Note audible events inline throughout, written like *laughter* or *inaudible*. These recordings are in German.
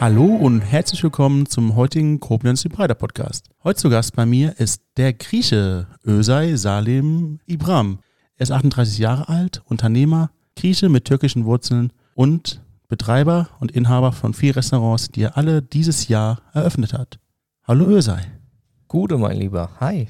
Hallo und herzlich willkommen zum heutigen Koblenz Breiter Podcast. Heute zu Gast bei mir ist der Grieche Özay Salim Ibram. Er ist 38 Jahre alt, Unternehmer, Grieche mit türkischen Wurzeln und Betreiber und Inhaber von vier Restaurants, die er alle dieses Jahr eröffnet hat. Hallo Özay. Gute, mein Lieber. Hi.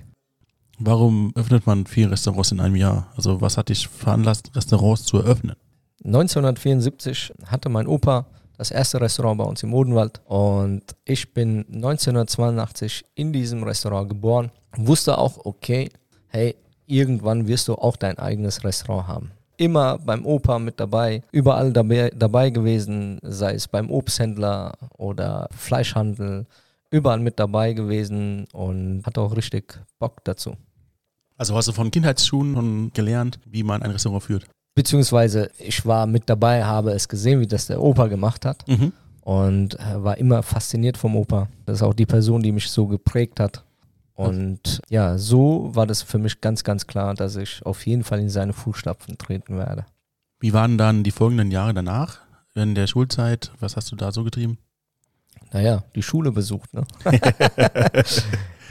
Warum öffnet man vier Restaurants in einem Jahr? Also was hat dich veranlasst, Restaurants zu eröffnen? 1974 hatte mein Opa das erste Restaurant bei uns im Odenwald und ich bin 1982 in diesem Restaurant geboren. Wusste auch, okay, hey, irgendwann wirst du auch dein eigenes Restaurant haben. Immer beim Opa mit dabei, überall dabei, dabei gewesen, sei es beim Obsthändler oder Fleischhandel, überall mit dabei gewesen und hatte auch richtig Bock dazu. Also hast du von Kindheitsschuhen gelernt, wie man ein Restaurant führt? Beziehungsweise ich war mit dabei, habe es gesehen, wie das der Opa gemacht hat Mhm. und äh, war immer fasziniert vom Opa. Das ist auch die Person, die mich so geprägt hat. Und ja, so war das für mich ganz, ganz klar, dass ich auf jeden Fall in seine Fußstapfen treten werde. Wie waren dann die folgenden Jahre danach? In der Schulzeit, was hast du da so getrieben? Naja, die Schule besucht, ne? *laughs*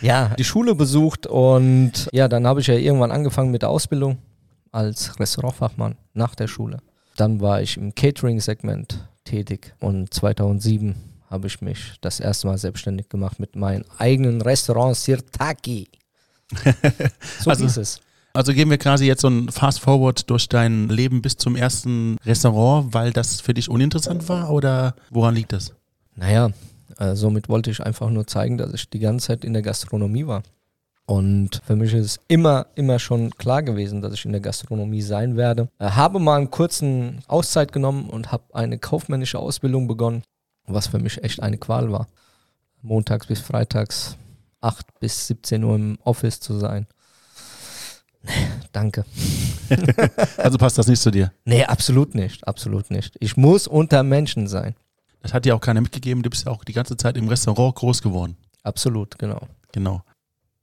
ja, die Schule besucht und ja, dann habe ich ja irgendwann angefangen mit der Ausbildung als Restaurantfachmann nach der Schule. Dann war ich im Catering-Segment tätig und 2007 habe ich mich das erste Mal selbstständig gemacht mit meinem eigenen Restaurant Sirtaki. *laughs* So Also- hieß es. Also gehen wir quasi jetzt so ein Fast Forward durch dein Leben bis zum ersten Restaurant, weil das für dich uninteressant war oder woran liegt das? Naja, äh, somit wollte ich einfach nur zeigen, dass ich die ganze Zeit in der Gastronomie war. Und für mich ist es immer, immer schon klar gewesen, dass ich in der Gastronomie sein werde. Äh, habe mal einen kurzen Auszeit genommen und habe eine kaufmännische Ausbildung begonnen, was für mich echt eine Qual war. Montags bis freitags 8 bis 17 Uhr im Office zu sein. Nee, danke. *laughs* Also passt das nicht zu dir. Nee, absolut nicht, absolut nicht. Ich muss unter Menschen sein. Das hat dir auch keiner mitgegeben. Du bist ja auch die ganze Zeit im Restaurant groß geworden. Absolut, genau. Genau.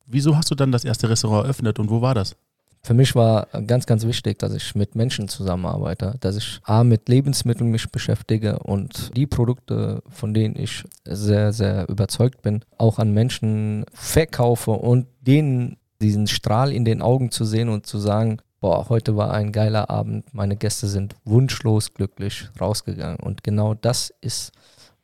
Wieso hast du dann das erste Restaurant eröffnet und wo war das? Für mich war ganz, ganz wichtig, dass ich mit Menschen zusammenarbeite, dass ich A, mit Lebensmitteln mich beschäftige und die Produkte, von denen ich sehr, sehr überzeugt bin, auch an Menschen verkaufe und denen diesen Strahl in den Augen zu sehen und zu sagen, boah, heute war ein geiler Abend, meine Gäste sind wunschlos glücklich rausgegangen. Und genau das ist,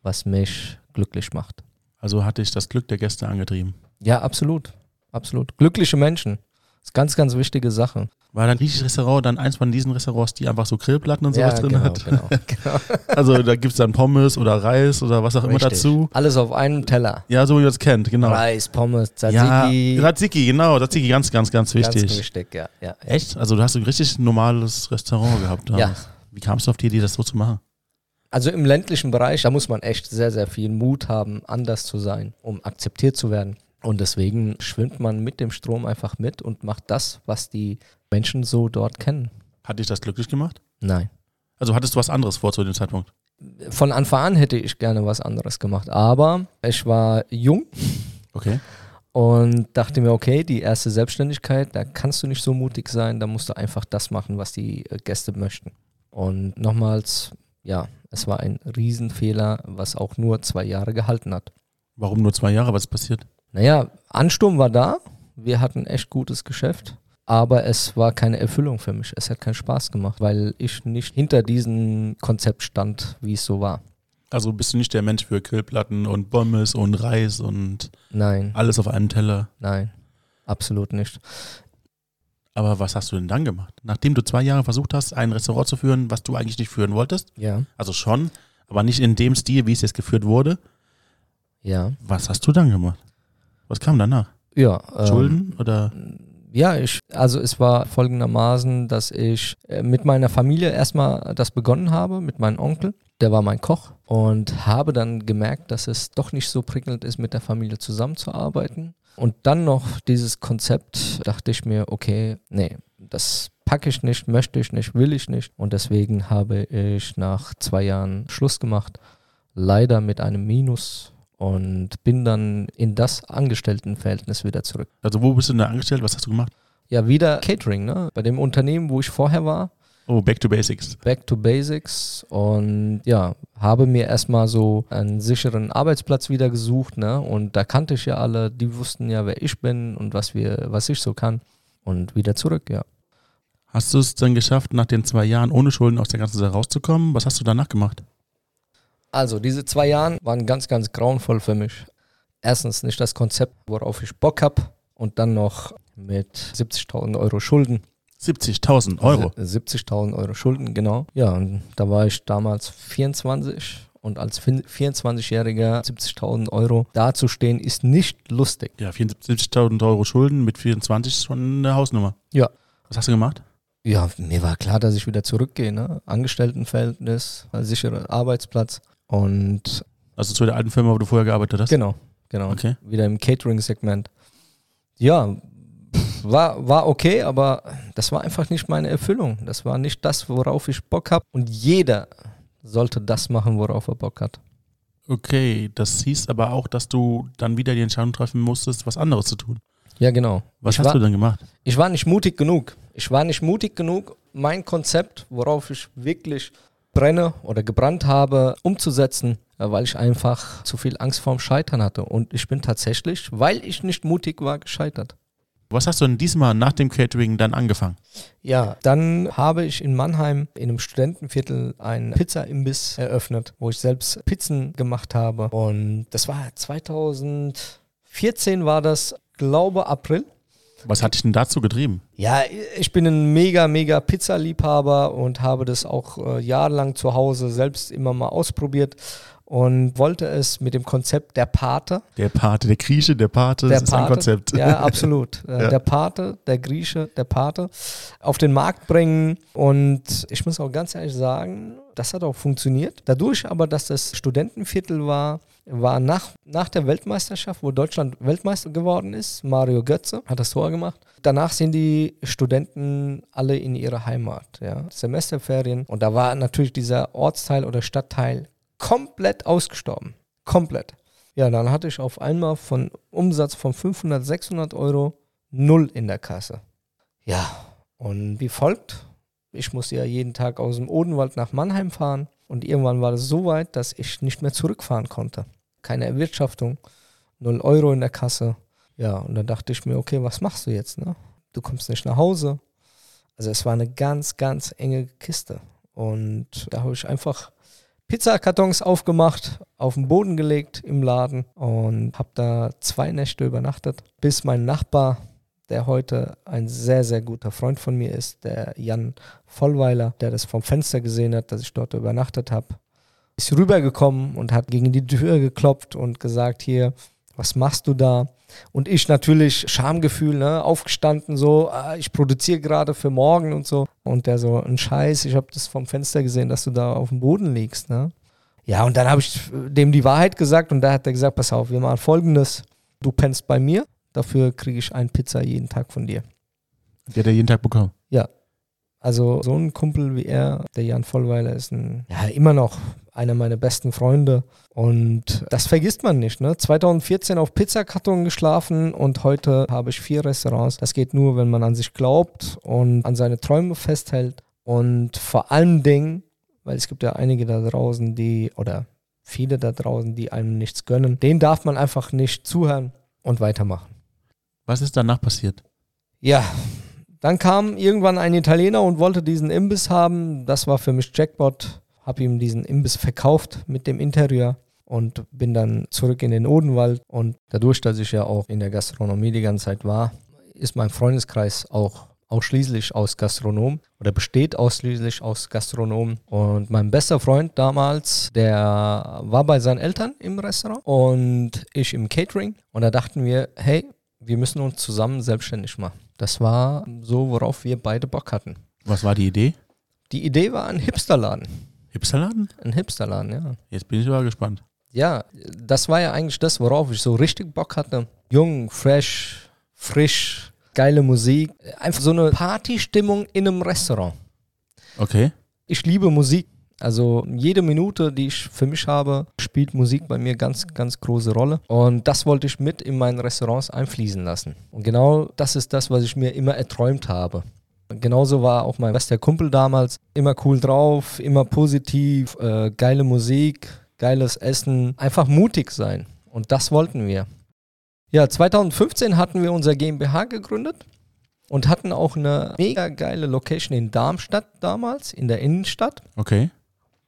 was mich glücklich macht. Also hatte ich das Glück der Gäste angetrieben. Ja, absolut. Absolut. Glückliche Menschen. Das ist ganz, ganz wichtige Sache. War dein griechisches Restaurant dann eins von diesen Restaurants, die einfach so Grillplatten und sowas drin genau, hat? genau, *laughs* genau. Also da gibt es dann Pommes oder Reis oder was auch immer Richtig. dazu. Alles auf einem Teller. Ja, so wie man es kennt, genau. Reis, Pommes, Ja, Tzatziki. Tzatziki, genau, Tzatziki, ganz, ganz, ganz wichtig. Ganz wichtig, ja. ja, ja. Echt? Also du hast ein richtig normales Restaurant gehabt. Ja. damals. Wie kamst du auf die Idee, das so zu machen? Also im ländlichen Bereich, da muss man echt sehr, sehr viel Mut haben, anders zu sein, um akzeptiert zu werden. Und deswegen schwimmt man mit dem Strom einfach mit und macht das, was die Menschen so dort kennen. Hat dich das glücklich gemacht? Nein. Also hattest du was anderes vor zu dem Zeitpunkt? Von Anfang an hätte ich gerne was anderes gemacht, aber ich war jung Okay. und dachte mir, okay, die erste Selbstständigkeit, da kannst du nicht so mutig sein, da musst du einfach das machen, was die äh, Gäste möchten. Und nochmals, ja, es war ein Riesenfehler, was auch nur zwei Jahre gehalten hat. Warum nur zwei Jahre? Was ist passiert? Naja, Ansturm war da, wir hatten echt gutes Geschäft, aber es war keine Erfüllung für mich. Es hat keinen Spaß gemacht, weil ich nicht hinter diesem Konzept stand, wie es so war. Also bist du nicht der Mensch für Grillplatten und Pommes und Reis und Nein, alles auf einem Teller. nein, absolut nicht. Aber was hast du denn dann gemacht? Nachdem du zwei Jahre versucht hast, ein Restaurant zu führen, was du eigentlich nicht führen wolltest, Ja, also schon, aber nicht in dem Stil, wie es jetzt geführt wurde, ja, was hast du dann gemacht? Was kam danach? ja. ähm, Schulden oder? Ja, ich, also es war folgendermaßen, dass ich äh, mit meiner Familie erstmal das begonnen habe, mit meinem Onkel. Der war mein Koch und habe dann gemerkt, dass es doch nicht so prickelnd ist, mit der Familie zusammenzuarbeiten. Und dann noch dieses Konzept, dachte ich mir, okay, nee, das packe ich nicht, möchte ich nicht, will ich nicht. Und deswegen habe ich nach zwei Jahren Schluss gemacht, leider mit einem Minus und bin dann in das Angestelltenverhältnis wieder zurück. Also wo bist du denn da angestellt? Was hast du gemacht? Ja, wieder Catering, ne? Bei dem Unternehmen, wo ich vorher war, Oh, back to basics. Back to Basics und ja, habe mir erstmal so einen sicheren Arbeitsplatz wieder gesucht, ne? Und da kannte ich ja alle, die wussten ja, wer ich bin und was wir, was ich so kann. Und wieder zurück, ja. Hast du es dann geschafft, nach den zwei Jahren ohne Schulden aus der ganzen Sache rauszukommen? Was hast du danach gemacht? Also, diese zwei Jahre waren ganz, ganz grauenvoll für mich. Erstens nicht das Konzept, worauf ich Bock habe und dann noch mit 70.000 Euro Schulden. 70.000 Euro. 70.000 Euro Schulden, genau. Ja, und da war ich damals 24 und als 24-Jähriger 70.000 Euro dazustehen, ist nicht lustig. Ja, 74.000 Euro Schulden mit 24 ist schon eine Hausnummer. Ja. Was hast du gemacht? Ja, mir war klar, dass ich wieder zurückgehe. Ne? Angestelltenverhältnis, sicherer Arbeitsplatz und Also zu der alten Firma, wo du vorher gearbeitet hast? genau, genau. Okay. Wieder im Catering-Segment. Ja, war, war okay, aber das war einfach nicht meine Erfüllung. Das war nicht das, worauf ich Bock habe. Und jeder sollte das machen, worauf er Bock hat. Okay, das hieß aber auch, dass du dann wieder die Entscheidung treffen musstest, was anderes zu tun. Ja, genau. Was ich hast war, du dann gemacht? Ich war nicht mutig genug. Ich war nicht mutig genug, mein Konzept, worauf ich wirklich brenne oder gebrannt habe, umzusetzen, äh, weil ich einfach zu viel Angst vorm Scheitern hatte. Und ich bin tatsächlich, weil ich nicht mutig war, gescheitert. Was hast du denn diesmal nach dem Catering dann angefangen? Ja, dann habe ich in Mannheim in einem Studentenviertel einen Pizza-Imbiss eröffnet, wo ich selbst Pizzen gemacht habe. Und das war 2014 war das, glaube April. Was hat dich denn dazu getrieben? Ja, ich bin ein mega, mega Pizzaliebhaber und habe das auch äh, jahrelang zu Hause selbst immer mal ausprobiert und wollte es mit dem Konzept der Pate. Der Pate, der Grieche, der Pate, Der das ist ein Pate, Konzept. Ja, absolut. *laughs* Äh, Ja. Der Pate, der Grieche, der Pate auf den Markt bringen. Und ich muss auch ganz ehrlich sagen, das hat auch funktioniert. Dadurch aber, dass das Studentenviertel war, war nach, nach der Weltmeisterschaft, wo Deutschland Weltmeister geworden ist, Mario Götze hat das Tor gemacht. Danach sind die Studenten alle in ihre Heimat, ja, Semesterferien. Und da war natürlich dieser Ortsteil oder Stadtteil komplett ausgestorben. Komplett. Ja, dann hatte ich auf einmal von Umsatz von 500, 600 Euro null in der Kasse. Ja, und wie folgt? Ich musste ja jeden Tag aus dem Odenwald nach Mannheim fahren und irgendwann war es so weit, dass ich nicht mehr zurückfahren konnte. Keine Erwirtschaftung, null Euro in der Kasse. Ja, und dann dachte ich mir, okay, was machst du jetzt? Ne? Du kommst nicht nach Hause. Also es war eine ganz, ganz enge Kiste. Und da habe ich einfach Pizzakartons aufgemacht, auf den Boden gelegt im Laden und habe da zwei Nächte übernachtet, bis mein Nachbar, der heute ein sehr, sehr guter Freund von mir ist, der Jan Vollweiler, der das vom Fenster gesehen hat, dass ich dort übernachtet habe, ist rübergekommen und hat gegen die Tür geklopft und gesagt, hier, was machst du da? Und ich natürlich, Schamgefühl, ne, aufgestanden so, ah, ich produziere gerade für morgen und so. Und der so, ein Scheiß, ich habe das vom Fenster gesehen, dass du da auf dem Boden liegst, ne? Ja, und dann habe ich dem die Wahrheit gesagt und da hat er gesagt, pass auf, wir machen folgendes, du pennst bei mir, dafür kriege ich ein Pizza jeden Tag von dir. Die hat er jeden Tag bekommen. Also so ein Kumpel wie er, der Jan Vollweiler, ist ein, ja, immer noch einer meiner besten Freunde. Und das vergisst man nicht. Ne? 2014 auf Pizzakarton geschlafen und heute habe ich vier Restaurants. Das geht nur, wenn man an sich glaubt und an seine Träume festhält. Und vor allen Dingen, weil es gibt ja einige da draußen, die, oder viele da draußen, die einem nichts gönnen, denen darf man einfach nicht zuhören und weitermachen. Was ist danach passiert? Ja, dann kam irgendwann ein Italiener und wollte diesen Imbiss haben. Das war für mich Jackpot. Hab ihm diesen Imbiss verkauft mit dem Interieur und bin dann zurück in den Odenwald. Und dadurch, dass ich ja auch in der Gastronomie die ganze Zeit war, ist mein Freundeskreis auch ausschließlich aus Gastronomen oder besteht ausschließlich aus Gastronomen. Und mein bester Freund damals, der war bei seinen Eltern im Restaurant und ich im Catering. Und da dachten wir, hey, wir müssen uns zusammen selbstständig machen. Das war so, worauf wir beide Bock hatten. Was war die Idee? Die Idee war ein Hipsterladen. Hipsterladen? Ein Hipsterladen, ja. Jetzt bin ich aber gespannt. Ja, das war ja eigentlich das, worauf ich so richtig Bock hatte. Jung, fresh, frisch, geile Musik. Einfach so eine Partystimmung in einem Restaurant. Okay. Ich liebe Musik. Also jede Minute, die ich für mich habe, spielt Musik bei mir ganz, ganz große Rolle. Und das wollte ich mit in meinen Restaurants einfließen lassen. Und genau das ist das, was ich mir immer erträumt habe. Genauso war auch mein bester Kumpel damals. Immer cool drauf, immer positiv, äh, geile Musik, geiles Essen, einfach mutig sein. Und das wollten wir. Ja, 2015 hatten wir unser GmbH gegründet und hatten auch eine mega geile Location in Darmstadt damals, in der Innenstadt. Okay.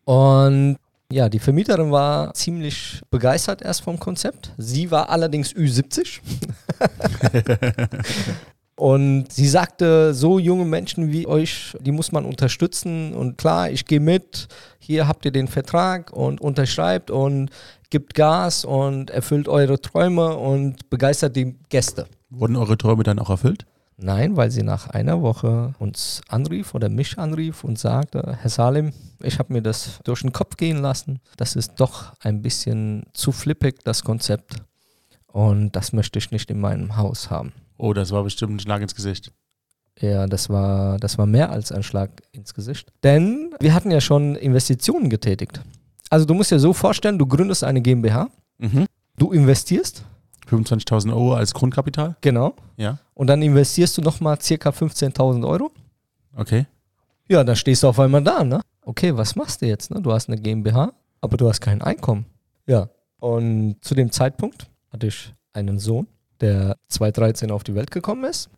Und ja, die Vermieterin war ziemlich begeistert erst vom Konzept. Sie war allerdings Ü70. *laughs* Und sie sagte, so junge Menschen wie euch, die muss man unterstützen. Und klar, ich gehe mit, hier habt ihr den Vertrag und unterschreibt und gibt Gas und erfüllt eure Träume und begeistert die Gäste. Wurden eure Träume dann auch erfüllt? Nein, weil sie nach einer Woche uns anrief oder mich anrief und sagte, Herr Salim, ich habe mir das durch den Kopf gehen lassen. Das ist doch ein bisschen zu flippig, das Konzept. Und das möchte ich nicht in meinem Haus haben. Oh, das war bestimmt ein Schlag ins Gesicht. Ja, das war, das war mehr als ein Schlag ins Gesicht. Denn wir hatten ja schon Investitionen getätigt. Also du musst dir so vorstellen, du gründest eine GmbH, Mhm. du investierst, 25.000 Euro als Grundkapital? genau, Ja. und dann investierst du nochmal circa 15.000 Euro. Okay. Ja, dann stehst du auf einmal da, ne? Okay, was machst du jetzt? Ne? Du hast eine GmbH, aber du hast kein Einkommen. Ja. Und zu dem Zeitpunkt hatte ich einen Sohn, der 2013 auf die Welt gekommen ist.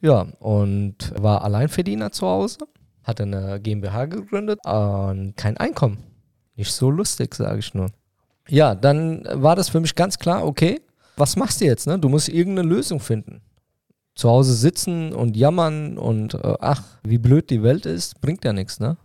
Ja, und war Alleinverdiener zu Hause, hatte eine GmbH gegründet und kein Einkommen. Nicht so lustig, sage ich nur. Ja, dann war das für mich ganz klar, okay, was machst du jetzt? Ne? Du musst irgendeine Lösung finden zu Hause sitzen und jammern und äh, ach, wie blöd die Welt ist, bringt ja nichts, ne?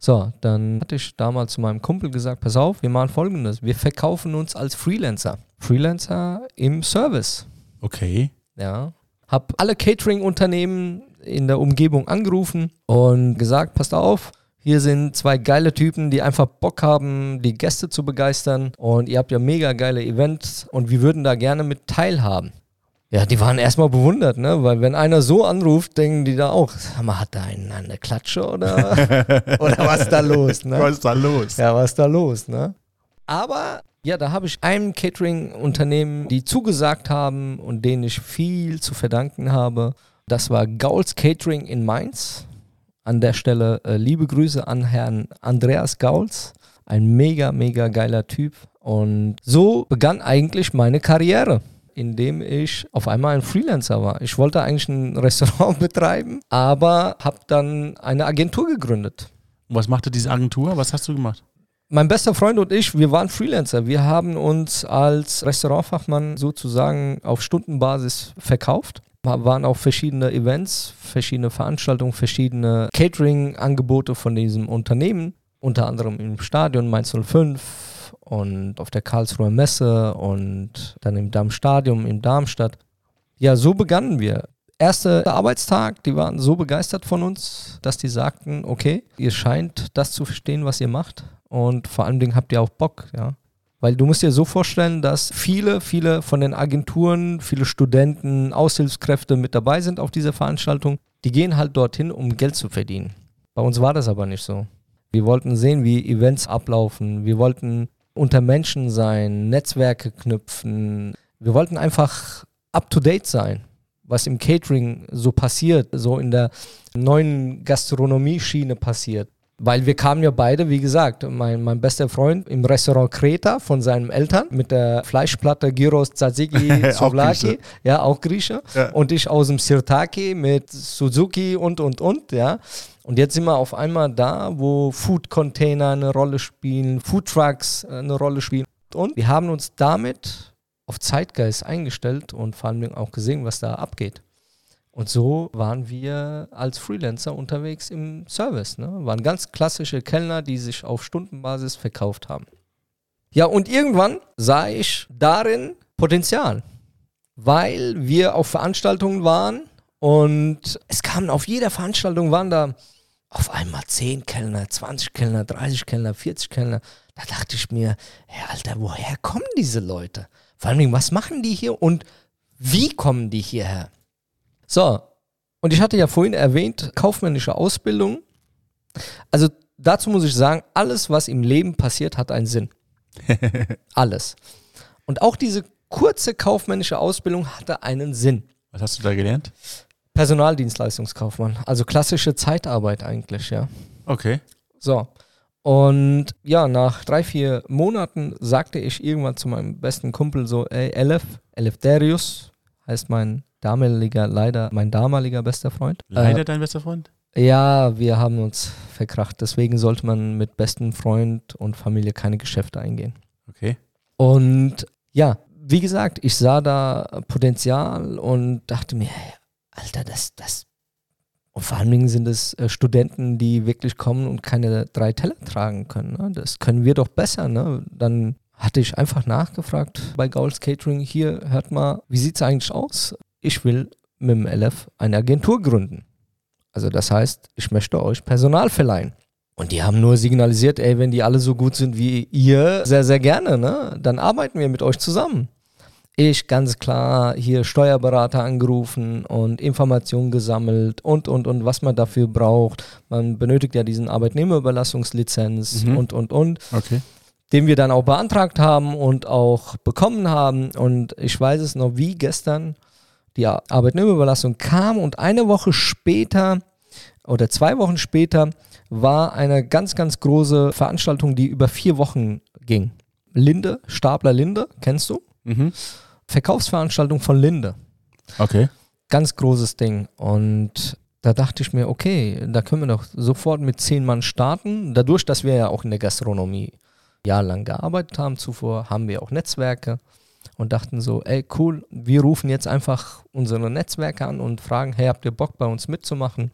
So, dann hatte ich damals zu meinem Kumpel gesagt, pass auf, wir machen folgendes, wir verkaufen uns als Freelancer. Freelancer im Service, Okay. ja. Hab alle Catering-Unternehmen in der Umgebung angerufen und gesagt, passt auf, hier sind zwei geile Typen, die einfach Bock haben, die Gäste zu begeistern und ihr habt ja mega geile Events und wir würden da gerne mit teilhaben. Ja, die waren erstmal bewundert, ne? Weil wenn einer so anruft, denken die da auch, sag mal, hat da einen eine Klatsche oder, *laughs* oder was ist da los, ne? Was ist da los? Ja, was ist da los, ne? Aber ja, da habe ich einem Catering-Unternehmen, die zugesagt haben und denen ich viel zu verdanken habe. Das war Gauls Catering in Mainz. An der Stelle äh, liebe Grüße an Herrn Andreas Gauls. Ein mega, mega geiler Typ. Und so begann eigentlich meine Karriere, indem ich auf einmal ein Freelancer war. Ich wollte eigentlich ein *laughs* Restaurant betreiben, aber habe dann eine Agentur gegründet. Und was machte diese Agentur? Was hast du gemacht? Mein bester Freund und ich, wir waren Freelancer. Wir haben uns als Restaurantfachmann sozusagen auf Stundenbasis verkauft. Waren auf verschiedene Events, verschiedene Veranstaltungen, verschiedene Catering-Angebote von diesem Unternehmen. Unter anderem im Stadion Mainz 05 und auf der Karlsruher Messe und dann im Darmstadion in Darmstadt. Ja, so begannen wir. Erster Arbeitstag, die waren so begeistert von uns, dass die sagten, okay, ihr scheint das zu verstehen, was ihr macht und vor allen Dingen habt ihr auch Bock, ja. Weil du musst dir so vorstellen, dass viele, viele von den Agenturen, viele Studenten, Aushilfskräfte mit dabei sind auf dieser Veranstaltung. Die gehen halt dorthin, um Geld zu verdienen. Bei uns war das aber nicht so. Wir wollten sehen, wie Events ablaufen. Wir wollten unter Menschen sein, Netzwerke knüpfen. Wir wollten einfach up-to-date sein, was im Catering so passiert, so in der neuen Gastronomie-Schiene passiert. Weil wir kamen ja beide, wie gesagt, mein, mein bester Freund im Restaurant Kreta von seinen Eltern mit der Fleischplatte Gyros Tzatziki *laughs* Souvlaki, ja, auch Grieche. Ja. Und ich aus dem Sirtaki mit Suzuki und, und, und, ja. Und jetzt sind wir auf einmal da, wo Food-Container eine Rolle spielen, Foodtrucks eine Rolle spielen. Und wir haben uns damit auf Zeitgeist eingestellt und vor allem auch gesehen, was da abgeht. Und so waren wir als Freelancer unterwegs im Service. Ne? Waren ganz klassische Kellner, die sich auf Stundenbasis verkauft haben. Ja, und irgendwann sah ich darin Potenzial, weil wir auf Veranstaltungen waren und es kamen auf jeder Veranstaltung waren da auf einmal 10 Kellner, 20 Kellner, 30 Kellner, 40 Kellner. Da dachte ich mir, hey Alter, woher kommen diese Leute? Vor allem, was machen die hier und wie kommen die hierher? So, und ich hatte ja vorhin erwähnt, kaufmännische Ausbildung. Also dazu muss ich sagen, alles, was im Leben passiert, hat einen Sinn. *laughs* alles. Und auch diese kurze kaufmännische Ausbildung hatte einen Sinn. Was hast du da gelernt? Personaldienstleistungskaufmann. Also klassische Zeitarbeit eigentlich, ja. Okay. So. Und ja, nach drei, vier Monaten sagte ich irgendwann zu meinem besten Kumpel so, ey, Elef, Eleftherius, heißt mein damaliger, leider mein damaliger bester Freund. Leider äh, dein bester Freund? Ja, wir haben uns verkracht. Deswegen sollte man mit besten Freund und Familie keine Geschäfte eingehen. Okay. Und ja, wie gesagt, ich sah da Potenzial und dachte mir, Alter, das, das. Und vor allen Dingen sind es äh, Studenten, die wirklich kommen und keine drei Teller tragen können. Ne? Das können wir doch besser. Ne? Dann hatte ich einfach nachgefragt bei Gauls Catering, hier, hört mal, wie sieht es eigentlich aus? Ich will mit dem LF eine Agentur gründen. Also das heißt, ich möchte euch Personal verleihen. Und die haben nur signalisiert, ey, wenn die alle so gut sind wie ihr, sehr, sehr gerne, ne? Dann arbeiten wir mit euch zusammen. Ich ganz klar hier Steuerberater angerufen und Informationen gesammelt und, und, und, was man dafür braucht. Man benötigt ja diesen Arbeitnehmerüberlassungslizenz mhm. und, und, und. Okay. Den wir dann auch beantragt haben und auch bekommen haben. Und ich weiß es noch wie gestern die Arbeitnehmerüberlassung kam und eine Woche später oder zwei Wochen später war eine ganz, ganz große Veranstaltung, die über vier Wochen ging. Linde, Stapler Linde, kennst du? Mhm. Verkaufsveranstaltung von Linde. Okay. Ganz großes Ding. Und da dachte ich mir, okay, da können wir doch sofort mit zehn Mann starten. Dadurch, dass wir ja auch in der Gastronomie jahrelang gearbeitet haben zuvor, haben wir auch Netzwerke und dachten so, ey cool, wir rufen jetzt einfach unsere Netzwerke an und fragen, hey, habt ihr Bock bei uns mitzumachen?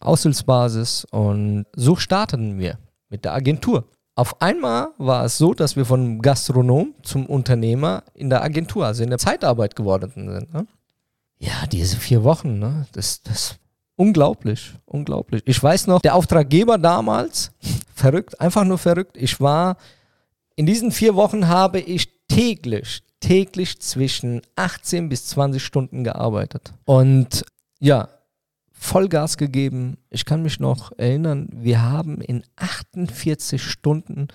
Aushilfsbasis und so starteten wir mit der Agentur. Auf einmal war es so, dass wir von Gastronom zum Unternehmer in der Agentur, also in der Zeitarbeit geworden sind. Ne? Ja, diese vier Wochen, ne? das, das unglaublich, unglaublich. Ich weiß noch, der Auftraggeber damals, *laughs* verrückt, einfach nur verrückt. Ich war, in diesen vier Wochen habe ich täglich, täglich zwischen 18 bis 20 Stunden gearbeitet. Und ja, Vollgas gegeben. Ich kann mich noch erinnern, wir haben in 48 Stunden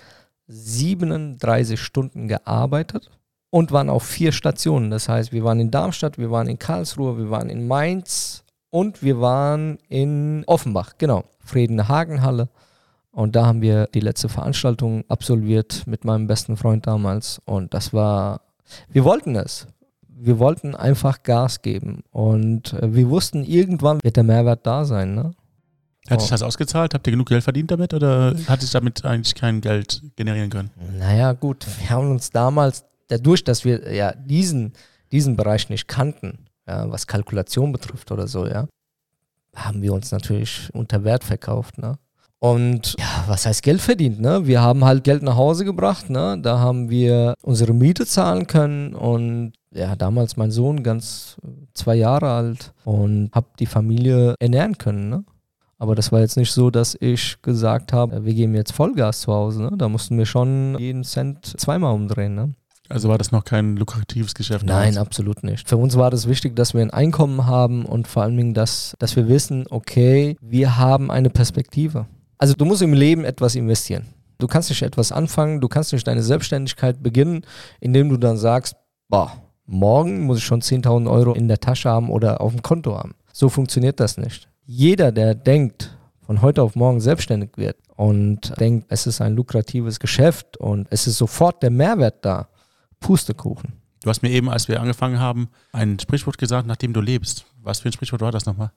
37 Stunden gearbeitet und waren auf vier Stationen. Das heißt, wir waren in Darmstadt, wir waren in Karlsruhe, wir waren in Mainz und wir waren in Offenbach, genau, Friedenhagenhalle. Und da haben wir die letzte Veranstaltung absolviert mit meinem besten Freund damals. Und das war wir wollten es. Wir wollten einfach Gas geben. Und äh, wir wussten, irgendwann wird der Mehrwert da sein. Ne? Hat sich das ausgezahlt? Habt ihr genug Geld verdient damit oder hat sich damit eigentlich kein Geld generieren können? Naja, gut, wir haben uns damals, dadurch, dass wir ja diesen, diesen Bereich nicht kannten, ja, was Kalkulation betrifft oder so, ja, haben wir uns natürlich unter Wert verkauft. Ne? Und ja, was heißt Geld verdient? Ne? Wir haben halt Geld nach Hause gebracht. Ne? Da haben wir unsere Miete zahlen können und ja, damals mein Sohn ganz zwei Jahre alt und habe die Familie ernähren können. Ne? Aber das war jetzt nicht so, dass ich gesagt habe, wir geben jetzt Vollgas zu Hause. Ne? Da mussten wir schon jeden Cent zweimal umdrehen. Ne? Also war das noch kein lukratives Geschäft? Nein, damals? absolut nicht. Für uns war das wichtig, dass wir ein Einkommen haben und vor allen Dingen, dass, dass wir wissen, okay, wir haben eine Perspektive. Also du musst im Leben etwas investieren. Du kannst nicht etwas anfangen, du kannst nicht deine Selbstständigkeit beginnen, indem du dann sagst, boah, morgen muss ich schon 10.000 Euro in der Tasche haben oder auf dem Konto haben. So funktioniert das nicht. Jeder, der denkt, von heute auf morgen selbstständig wird und denkt, es ist ein lukratives Geschäft und es ist sofort der Mehrwert da, Pustekuchen. Du hast mir eben, als wir angefangen haben, ein Sprichwort gesagt, nachdem du lebst. Was für ein Sprichwort war das nochmal?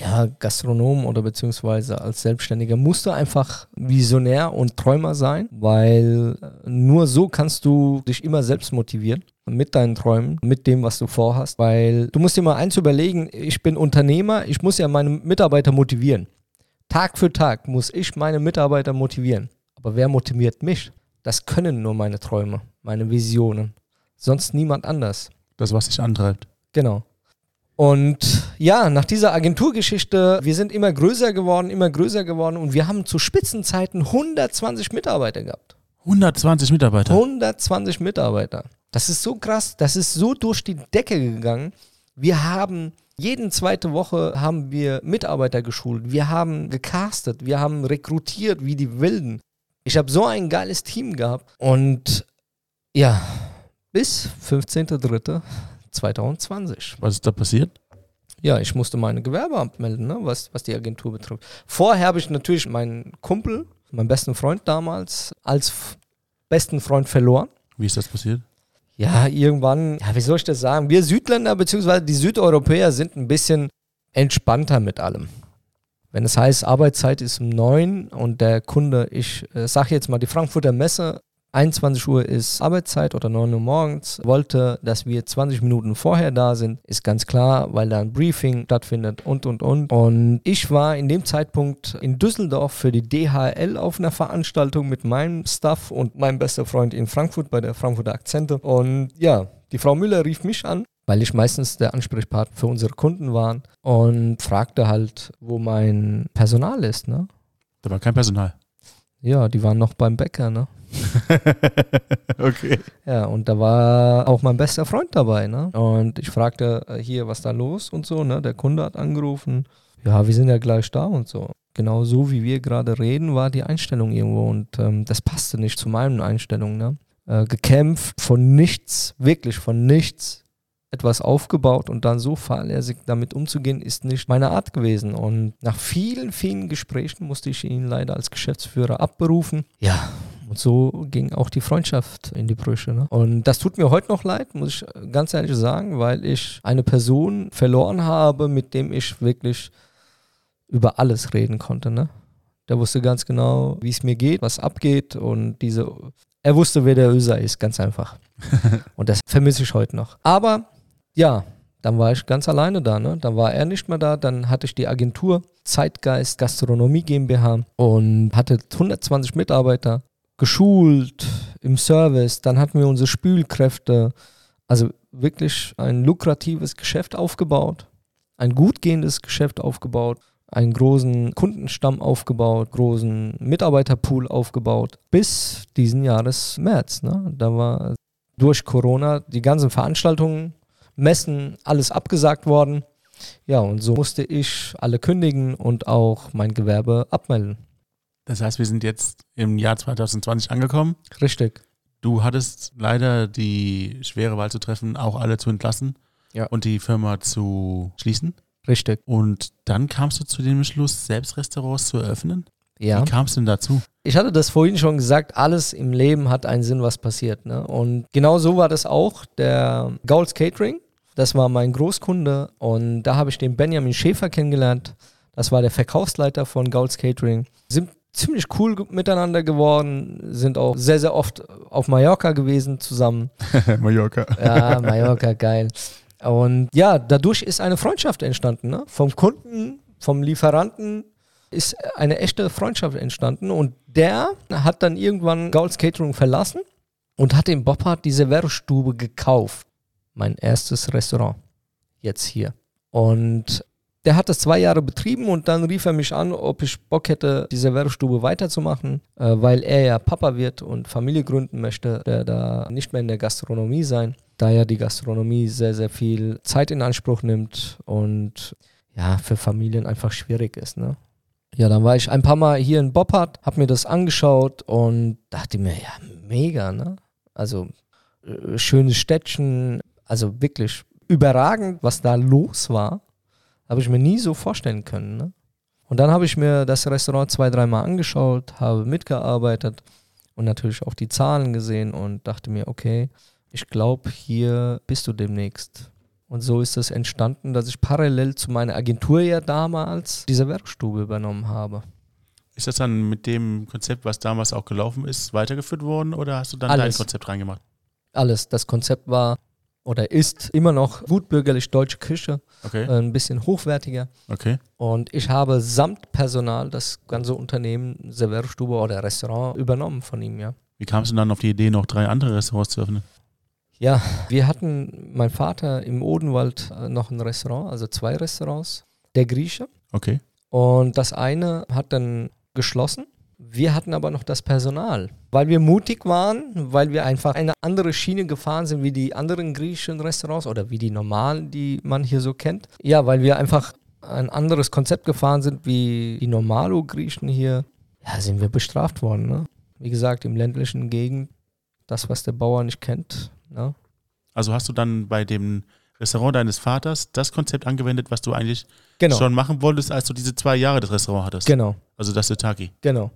Ja, Gastronom oder beziehungsweise als Selbstständiger musst du einfach Visionär und Träumer sein, weil nur so kannst du dich immer selbst motivieren mit deinen Träumen, mit dem, was du vorhast, weil du musst dir mal eins überlegen, ich bin Unternehmer, ich muss ja meine Mitarbeiter motivieren. Tag für Tag muss ich meine Mitarbeiter motivieren. Aber wer motiviert mich? Das können nur meine Träume, meine Visionen. Sonst niemand anders. Das, was dich antreibt. Genau. Und ja, nach dieser Agenturgeschichte, wir sind immer größer geworden, immer größer geworden und wir haben zu Spitzenzeiten 120 Mitarbeiter gehabt. 120 Mitarbeiter? 120 Mitarbeiter. Das ist so krass, das ist so durch die Decke gegangen. Wir haben jeden zweite Woche haben wir Mitarbeiter geschult, wir haben gecastet, wir haben rekrutiert wie die Wilden. Ich habe so ein geiles Team gehabt und ja, bis 15.03. 2020. Was ist da passiert? ja, ich musste meine Gewerbe abmelden, ne, was, was die Agentur betrifft. Vorher habe ich natürlich meinen Kumpel, meinen besten Freund damals, als besten Freund verloren. Wie ist das passiert? Ja, irgendwann, ja, wie soll ich das sagen? Wir Südländer bzw. die Südeuropäer sind ein bisschen entspannter mit allem. Wenn es heißt, Arbeitszeit ist um 9 und der Kunde, ich äh, sage jetzt mal, die Frankfurter Messe, 21 Uhr ist Arbeitszeit oder 9 Uhr morgens, wollte, dass wir 20 Minuten vorher da sind, ist ganz klar, weil da ein Briefing stattfindet und, und, und. Und ich war in dem Zeitpunkt in Düsseldorf für die DHL auf einer Veranstaltung mit meinem Staff und meinem bester Freund in Frankfurt bei der Frankfurter Akzente. Und ja, die Frau Müller rief mich an, weil ich meistens der Ansprechpartner für unsere Kunden war und fragte halt, wo mein Personal ist, ne? Da war kein Personal. Ja, die waren noch beim Bäcker, ne? *laughs* okay. Ja, und da war auch mein bester Freund dabei, ne? Und ich fragte äh, hier, was da los und so, ne? Der Kunde hat angerufen. Ja, wir sind ja gleich da und so. Genau so, wie wir gerade reden, war die Einstellung irgendwo und ähm, das passte nicht zu meinen Einstellungen, ne? Äh, gekämpft, von nichts, wirklich von nichts etwas aufgebaut und dann so fahrlässig damit umzugehen, ist nicht meine Art gewesen. Und nach vielen, vielen Gesprächen musste ich ihn leider als Geschäftsführer abberufen. Ja, und so ging auch die Freundschaft in die Brüche. Ne? Und das tut mir heute noch leid, muss ich ganz ehrlich sagen, weil ich eine Person verloren habe, mit dem ich wirklich über alles reden konnte. Ne? Der wusste ganz genau, wie es mir geht, was abgeht und diese. Er wusste, wer der Öser ist, ganz einfach. *laughs* und das vermisse ich heute noch. Aber ja, dann war ich ganz alleine da. Ne? Dann war er nicht mehr da. Dann hatte ich die Agentur Zeitgeist Gastronomie GmbH und hatte 120 Mitarbeiter geschult im Service. Dann hatten wir unsere Spülkräfte. Also wirklich ein lukratives Geschäft aufgebaut, ein gut gehendes Geschäft aufgebaut, einen großen Kundenstamm aufgebaut, großen Mitarbeiterpool aufgebaut, bis diesen Jahres März. Ne? Da war durch Corona die ganzen Veranstaltungen, Messen, alles abgesagt worden. Ja, und so musste ich alle kündigen und auch mein Gewerbe abmelden. Das heißt, wir sind jetzt im Jahr 2020 angekommen. Richtig. Du hattest leider die schwere Wahl zu treffen, auch alle zu entlassen Ja. und die Firma zu schließen. Richtig. Und dann kamst du zu dem Entschluss, selbst Restaurants zu eröffnen? Ja. Wie kamst du denn dazu? Ich hatte das vorhin schon gesagt, alles im Leben hat einen Sinn, was passiert. Ne? Und genau so war das auch. Der Gauls Catering, das war mein Großkunde und da habe ich den Benjamin Schäfer kennengelernt. Das war der Verkaufsleiter von Gauls Catering. Sind ziemlich cool miteinander geworden, sind auch sehr, sehr oft auf Mallorca gewesen zusammen. *laughs* Mallorca. Ja, Mallorca, geil. Und ja, dadurch ist eine Freundschaft entstanden. Ne? Vom Kunden, vom Lieferanten ist eine echte Freundschaft entstanden. Und der hat dann irgendwann Gauls Catering verlassen und hat in Boppard diese Werkstube gekauft. Mein erstes Restaurant. Jetzt hier. Und der hat das zwei Jahre betrieben und dann rief er mich an, ob ich Bock hätte, diese Werkstube weiterzumachen, äh, weil er ja Papa wird und Familie gründen möchte, der da nicht mehr in der Gastronomie sein, da ja die Gastronomie sehr, sehr viel Zeit in Anspruch nimmt und ja, für Familien einfach schwierig ist. Ne? Ja, dann war ich ein paar Mal hier in Boppard, hab mir das angeschaut und dachte mir, ja, mega, ne? Also äh, schönes Städtchen, also wirklich überragend, was da los war. Habe ich mir nie so vorstellen können. Ne? Und dann habe ich mir das Restaurant zwei, dreimal angeschaut, habe mitgearbeitet und natürlich auch die Zahlen gesehen und dachte mir, okay, ich glaube, hier bist du demnächst. Und so ist es entstanden, dass ich parallel zu meiner Agentur ja damals diese Werkstube übernommen habe. Ist das dann mit dem Konzept, was damals auch gelaufen ist, weitergeführt worden oder hast du dann Alles. dein Konzept reingemacht? Alles. Das Konzept war oder ist immer noch gutbürgerlich deutsche Küche, Okay, äh, ein bisschen hochwertiger. okay. Und ich habe samt Personal das ganze Unternehmen, Serverstube oder Restaurant übernommen von ihm, ja. Wie kamst du dann auf die Idee, noch drei andere Restaurants zu öffnen? Ja, wir hatten, mein Vater im Odenwald äh, noch ein Restaurant, also zwei Restaurants, der Grieche. Okay. Und das eine hat dann geschlossen. Wir hatten aber noch das Personal, weil wir mutig waren, weil wir einfach eine andere Schiene gefahren sind wie die anderen griechischen Restaurants oder wie die normalen, die man hier so kennt. Ja, weil wir einfach ein anderes Konzept gefahren sind wie die Normalo-Griechen hier. Ja, sind wir bestraft worden. Ne? Wie gesagt, im ländlichen Gegend, das, was der Bauer nicht kennt. Ne? Also hast du dann bei dem Restaurant deines Vaters das Konzept angewendet, was du eigentlich Genau. schon machen wolltest, als du diese zwei Jahre das Restaurant hattest. Genau, Also das Setaki. genau.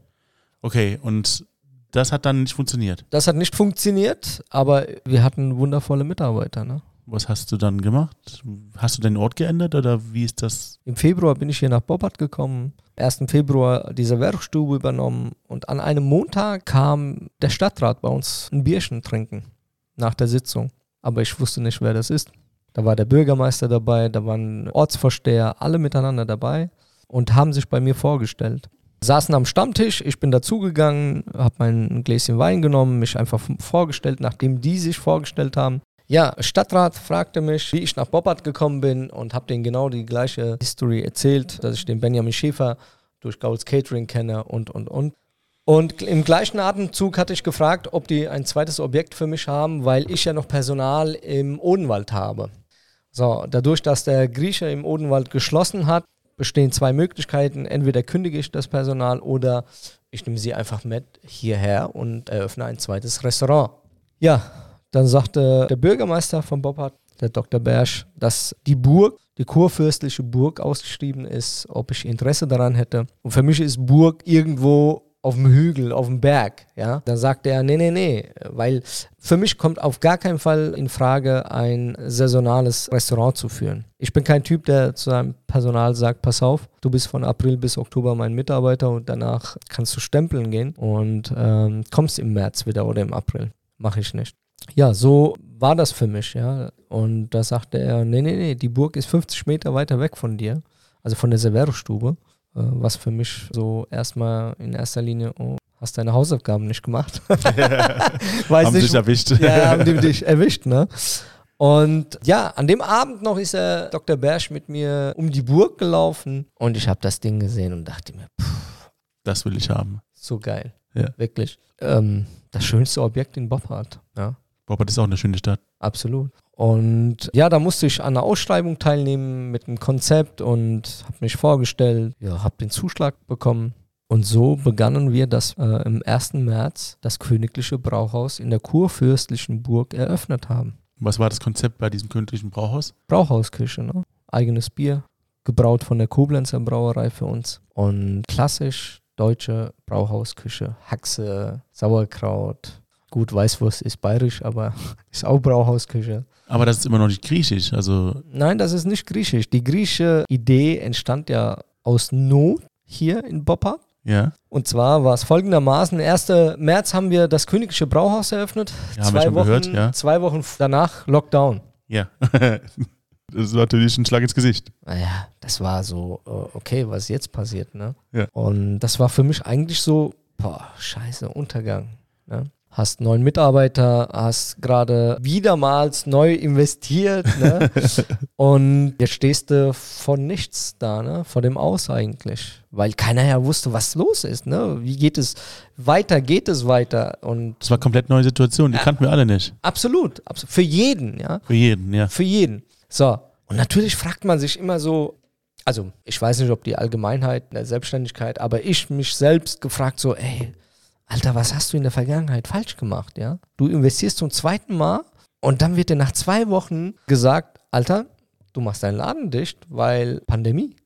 Okay, und das hat dann nicht funktioniert. Das hat nicht funktioniert, aber wir hatten wundervolle Mitarbeiter. Ne? Was hast du dann gemacht? Hast du den Ort geändert oder wie ist das? Im Februar bin ich hier nach Bobbart gekommen, 1. Februar diese Werkstube übernommen und an einem Montag kam der Stadtrat bei uns ein Bierchen trinken nach der Sitzung. Aber ich wusste nicht, wer das ist. Da war der Bürgermeister dabei, da waren Ortsvorsteher, alle miteinander dabei und haben sich bei mir vorgestellt. Saßen am Stammtisch, ich bin dazugegangen, habe mein Gläschen Wein genommen, mich einfach vorgestellt, nachdem die sich vorgestellt haben. Ja, Stadtrat fragte mich, wie ich nach Bobbart gekommen bin und habe denen genau die gleiche History erzählt, dass ich den Benjamin Schäfer durch Gauls Catering kenne und, und, und. Und im gleichen Atemzug hatte ich gefragt, ob die ein zweites Objekt für mich haben, weil ich ja noch Personal im Odenwald habe. So, dadurch, dass der Grieche im Odenwald geschlossen hat, bestehen zwei Möglichkeiten. Entweder kündige ich das Personal oder ich nehme sie einfach mit hierher und eröffne ein zweites Restaurant. Ja, dann sagte der Bürgermeister von Boppard, der Dr. Bersch, dass die Burg, die kurfürstliche Burg ausgeschrieben ist, ob ich Interesse daran hätte. Und für mich ist Burg irgendwo auf dem Hügel, auf dem Berg, ja. Dann sagte er, nee, nee, nee, weil für mich kommt auf gar keinen Fall in Frage, ein saisonales Restaurant zu führen. Ich bin kein Typ, der zu seinem Personal sagt, pass auf, du bist von April bis Oktober mein Mitarbeiter und danach kannst du stempeln gehen und ähm, kommst im März wieder oder im April. Mache ich nicht. Ja, so war das für mich, ja. Und da sagte er, nee, nee, nee, die Burg ist 50 Meter weiter weg von dir, also von der Severo-Stube, was für mich so erstmal in erster Linie, oh, hast deine Hausaufgaben nicht gemacht. *laughs* Weiß haben nicht, dich erwischt. ja, haben die dich erwischt, ne? Und ja, an dem Abend noch ist der Dr. Bersch mit mir um die Burg gelaufen und ich habe das Ding gesehen und dachte mir, pff, Das will ich haben. so geil. Ja. Wirklich. Ähm, das schönste Objekt in Boppard. Ja, Bobbert ist auch eine schöne Stadt. absolut. Und ja, da musste ich an einer Ausschreibung teilnehmen mit einem Konzept und habe mich vorgestellt, ja, habe den Zuschlag bekommen. Und so begannen wir das äh, im 1. März das königliche Brauhaus in der kurfürstlichen Burg eröffnet haben. Was war das Konzept bei diesem königlichen Brauhaus? Brauhausküche, ne? Eigenes Bier, gebraut von der Koblenzer Brauerei für uns. Und klassisch deutsche Brauhausküche. Haxe, Sauerkraut. Gut, Weißwurst ist bayerisch, aber *laughs* ist auch Brauhausküche. Aber das ist immer noch nicht griechisch. Also, Nein, das ist nicht griechisch. Die griechische Idee entstand ja aus Not hier in Boppard. ja. Und zwar war es folgendermaßen: 1. März haben wir das königliche Brauhaus eröffnet. Ja, haben wir zwei, schon Wochen, gehört, ja. zwei Wochen danach Lockdown. Ja. *laughs* das ist natürlich ein Schlag ins Gesicht. naja, das war so, äh, okay, was jetzt passiert, ne? Ja. Und das war für mich eigentlich so, boah, scheiße, Untergang. Ne? Hast neun Mitarbeiter, hast gerade wiedermals neu investiert, ne? *laughs* Und jetzt stehst du von nichts da, ne? Vor dem Aus eigentlich. Weil keiner ja wusste, was los ist, ne? Wie geht es weiter, geht es weiter? Und Das war eine komplett neue Situation. Die kannten wir alle nicht. absolut, absolut für jeden, ja. Für jeden, ja. Für jeden. So, und natürlich fragt man sich immer so, also ich weiß nicht, ob die Allgemeinheit in der Selbstständigkeit, aber ich mich selbst gefragt so, ey, Alter, was hast du in der Vergangenheit falsch gemacht, ja? Du investierst zum zweiten Mal und dann wird dir nach zwei Wochen gesagt, Alter, du machst deinen Laden dicht, weil Pandemie.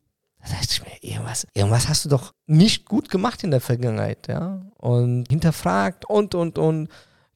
Da dachte ich mir, irgendwas, irgendwas hast du doch nicht gut gemacht in der Vergangenheit, ja? Und hinterfragt und, und, und.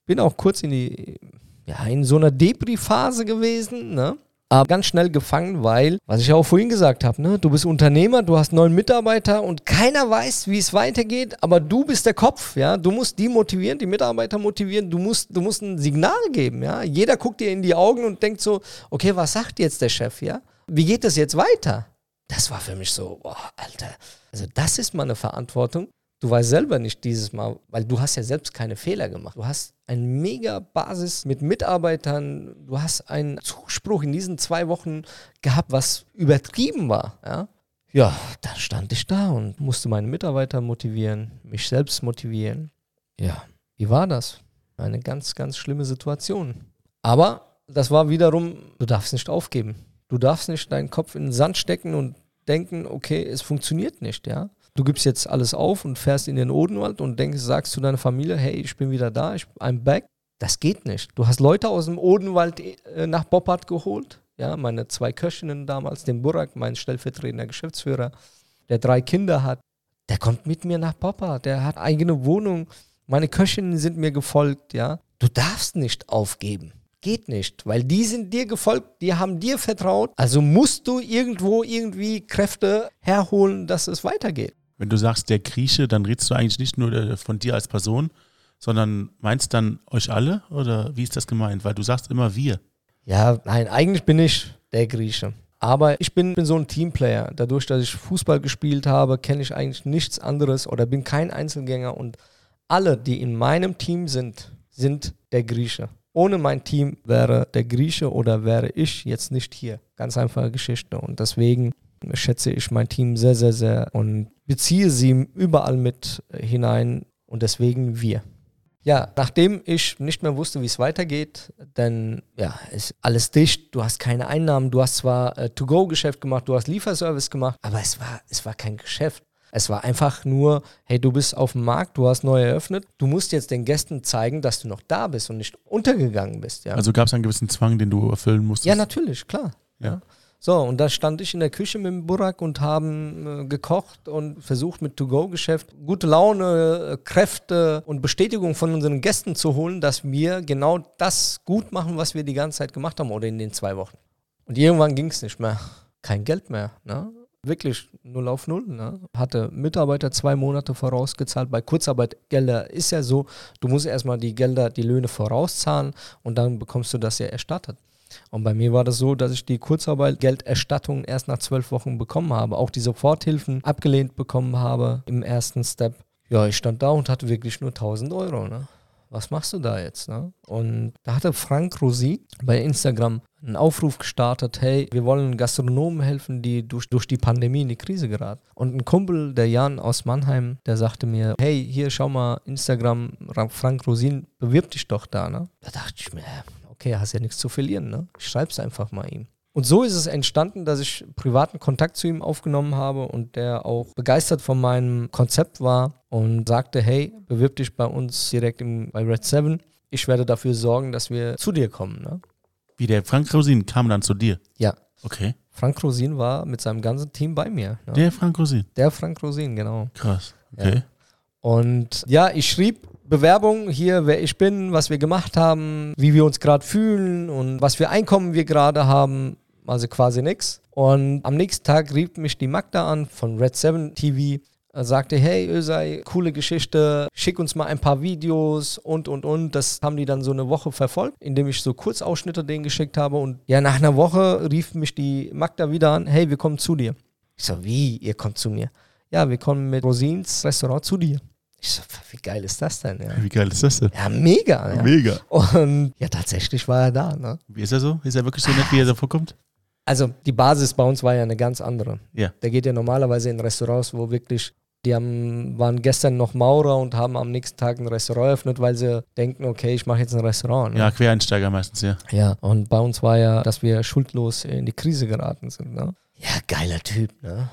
Bin auch kurz in die, ja, in so einer Depri-Phase gewesen, ne? Aber ganz schnell gefangen, weil, was ich auch vorhin gesagt habe, ne, du bist Unternehmer, du hast neun Mitarbeiter und keiner weiß, wie es weitergeht, aber du bist der Kopf, ja. Du musst die motivieren, die Mitarbeiter motivieren, du musst, du musst ein Signal geben, ja. Jeder guckt dir in die Augen und denkt so, okay, was sagt jetzt der Chef, ja? Wie geht das jetzt weiter? Das war für mich so, boah, Alter. Also das ist mal eine Verantwortung. Du weißt selber nicht dieses Mal, weil du hast ja selbst keine Fehler gemacht. Du hast eine mega Basis mit Mitarbeitern. Du hast einen Zuspruch in diesen zwei Wochen gehabt, was übertrieben war. Ja, ja dann stand ich da und musste meine Mitarbeiter motivieren, mich selbst motivieren. Ja, wie war das? Eine ganz, ganz schlimme Situation. Aber das war wiederum, du darfst nicht aufgeben. Du darfst nicht deinen Kopf in den Sand stecken und denken, okay, es funktioniert nicht, ja. Du gibst jetzt alles auf und fährst in den Odenwald und denkst, sagst zu deiner Familie, hey, ich bin wieder da, ich, I'm back. Das geht nicht. Du hast Leute aus dem Odenwald äh, nach Boppard geholt, ja, meine zwei Köchinnen damals, den Burak, mein stellvertretender Geschäftsführer, der drei Kinder hat, der kommt mit mir nach Papa, der hat eigene Wohnung, meine Köchinnen sind mir gefolgt, ja. Du darfst nicht aufgeben. Geht nicht, weil die sind dir gefolgt, die haben dir vertraut. Also musst du irgendwo irgendwie Kräfte herholen, dass es weitergeht. Wenn du sagst, der Grieche, dann redest du eigentlich nicht nur äh, von dir als Person, sondern meinst dann euch alle oder wie ist das gemeint? Weil du sagst immer wir. Ja, nein, eigentlich bin ich der Grieche. Aber ich bin, bin so ein Teamplayer. Dadurch, dass ich Fußball gespielt habe, kenne ich eigentlich nichts anderes oder bin kein Einzelgänger. Und alle, die in meinem Team sind, sind der Grieche. Ohne mein Team wäre der Grieche oder wäre ich jetzt nicht hier. Ganz einfache Geschichte. Und deswegen schätze ich mein Team sehr, sehr, sehr und beziehe sie überall mit hinein. Und deswegen wir. Ja, nachdem ich nicht mehr wusste, wie es weitergeht, denn ja, ist alles dicht, du hast keine Einnahmen, du hast zwar äh, To-Go-Geschäft gemacht, du hast Lieferservice gemacht, aber es war, es war kein Geschäft. Es war einfach nur, hey, du bist auf dem Markt, du hast neu eröffnet, du musst jetzt den Gästen zeigen, dass du noch da bist und nicht untergegangen bist. Ja? Also gab es einen gewissen Zwang, den du erfüllen musstest? Ja, natürlich, klar. Ja. ja. So, und da stand ich in der Küche mit dem Burak und haben äh, gekocht und versucht mit To-Go-Geschäft gute Laune, äh, Kräfte und Bestätigung von unseren Gästen zu holen, dass wir genau das gut machen, was wir die ganze Zeit gemacht haben oder in den zwei Wochen. Und irgendwann ging es nicht mehr. Kein Geld mehr. Ne? Wirklich null auf null. Ne? Hatte Mitarbeiter zwei Monate vorausgezahlt. Bei Kurzarbeitgelder ist ja so, du musst erstmal die Gelder, die Löhne vorauszahlen und dann bekommst du das ja erstattet. Und bei mir war das so, dass ich die Kurzarbeitgelderstattung erst nach zwölf Wochen bekommen habe, auch die Soforthilfen abgelehnt bekommen habe im ersten Step. Ja, ich stand da und hatte wirklich nur 1000 Euro. Ne? Was machst du da jetzt? Ne? Und da hatte Frank Rosi bei Instagram einen Aufruf gestartet, hey, wir wollen Gastronomen helfen, die durch, durch die Pandemie in die Krise geraten. Und ein Kumpel, der Jan aus Mannheim, der sagte mir, hey, hier schau mal, Instagram, Frank Rosin, bewirb dich doch da. Ne? Da dachte ich mir, okay, hast ja nichts zu verlieren, ne? Ich schreib's einfach mal ihm. Und so ist es entstanden, dass ich privaten Kontakt zu ihm aufgenommen habe und der auch begeistert von meinem Konzept war und sagte, hey, bewirb dich bei uns direkt im, bei Red 7. Ich werde dafür sorgen, dass wir zu dir kommen. Ne? Wie der Frank Rosin kam dann zu dir? Ja. Okay. Frank Rosin war mit seinem ganzen Team bei mir. Ne? Der Frank Rosin? Der Frank Rosin, genau. Krass. Okay. Ja. Und ja, ich schrieb Bewerbung hier, wer ich bin, was wir gemacht haben, wie wir uns gerade fühlen und was für Einkommen wir gerade haben. Also quasi nichts. Und am nächsten Tag rief mich die Magda an von Red 7 TV. Er sagte, hey Ösei, coole Geschichte, schick uns mal ein paar Videos und und und. Das haben die dann so eine Woche verfolgt, indem ich so Kurzausschnitte denen geschickt habe. Und ja, nach einer Woche rief mich die Magda wieder an, hey, wir kommen zu dir. Ich so, wie, ihr kommt zu mir? Ja, wir kommen mit Rosins Restaurant zu dir. Ich so, wie geil ist das denn? Ja. Wie geil ist das denn? Ja, mega. Ja. Mega. Und ja, tatsächlich war er da. Ne? Wie ist er so? Ist er wirklich so nett, wie er da vorkommt? Also die Basis bei uns war ja eine ganz andere. Ja. Der geht ja normalerweise in Restaurants, wo wirklich, die haben, waren gestern noch Maurer und haben am nächsten Tag ein Restaurant eröffnet, weil sie denken, okay, ich mache jetzt ein Restaurant. Ne? Ja, Quereinsteiger meistens, ja. Ja, und bei uns war ja, dass wir schuldlos in die Krise geraten sind. Ne? Ja, geiler Typ, ne?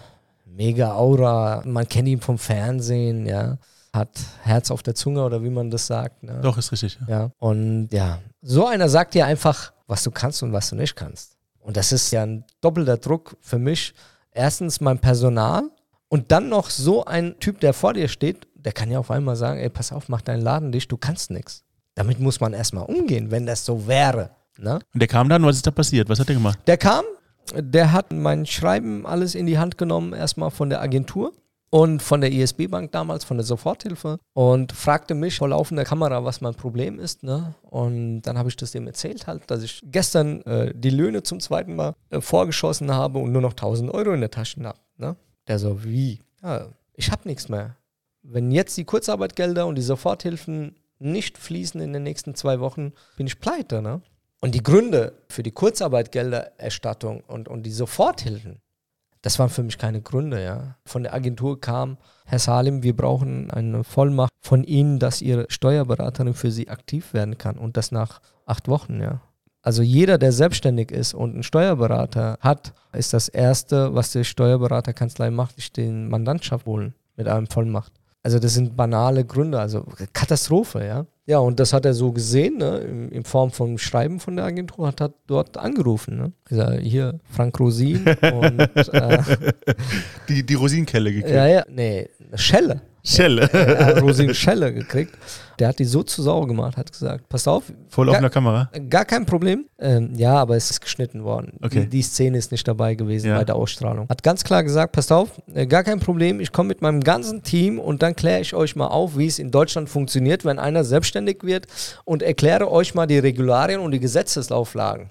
Mega Aura, man kennt ihn vom Fernsehen, ja hat Herz auf der Zunge oder wie man das sagt. Ne? Doch, ist richtig. Ja. ja. Und ja, so einer sagt dir einfach, was du kannst und was du nicht kannst. Und das ist ja ein doppelter Druck für mich. Erstens mein Personal und dann noch so ein Typ, der vor dir steht, der kann ja auf einmal sagen, ey, pass auf, mach deinen Laden dicht, du kannst nichts. Damit muss man erstmal umgehen, wenn das so wäre. Ne? Und der kam dann, was ist da passiert? Was hat er gemacht? Der kam, der hat mein Schreiben alles in die Hand genommen, erstmal von der Agentur und von der ISB Bank damals, von der Soforthilfe und fragte mich vor laufender Kamera, was mein Problem ist. Ne? Und dann habe ich das dem erzählt halt, dass ich gestern äh, die Löhne zum zweiten Mal äh, vorgeschossen habe und nur noch 1000 Euro in der Tasche habe. Ne? Der so, wie? Ja, ich habe nichts mehr. Wenn jetzt die Kurzarbeitgelder und die Soforthilfen nicht fließen in den nächsten zwei Wochen, bin ich pleite. Ne? Und die Gründe für die Kurzarbeitgeldererstattung und, und die Soforthilfen, das waren für mich keine Gründe, ja. Von der Agentur kam, Herr Salim, wir brauchen eine Vollmacht von Ihnen, dass Ihre Steuerberaterin für Sie aktiv werden kann und das nach acht Wochen, ja. Also jeder, der selbstständig ist und einen Steuerberater hat, ist das Erste, was die Steuerberaterkanzlei macht, ist den Mandantschaft holen mit einem Vollmacht. Also das sind banale Gründe, also Katastrophe, ja. Ja, und das hat er so gesehen, ne, in, in Form von Schreiben von der Agentur, hat er dort angerufen. Ne. Gesagt, hier, Frank Rosin und äh, *laughs* Die, die Rosinkelle gekriegt. ja, ja, nee, Schelle. Schelle. Er hat Rosin *laughs* Schelle gekriegt. Der hat die so zu sauer gemacht, hat gesagt, pass auf, Voll auf einer Kamera. Gar kein Problem. Ähm, ja, aber es ist geschnitten worden. Okay. Die, die Szene ist nicht dabei gewesen Ja. bei der Ausstrahlung. Hat ganz klar gesagt, passt auf, äh, gar kein Problem. Ich komme mit meinem ganzen Team und dann kläre ich euch mal auf, wie es in Deutschland funktioniert, wenn einer selbstständig wird und erkläre euch mal die Regularien und die Gesetzesauflagen.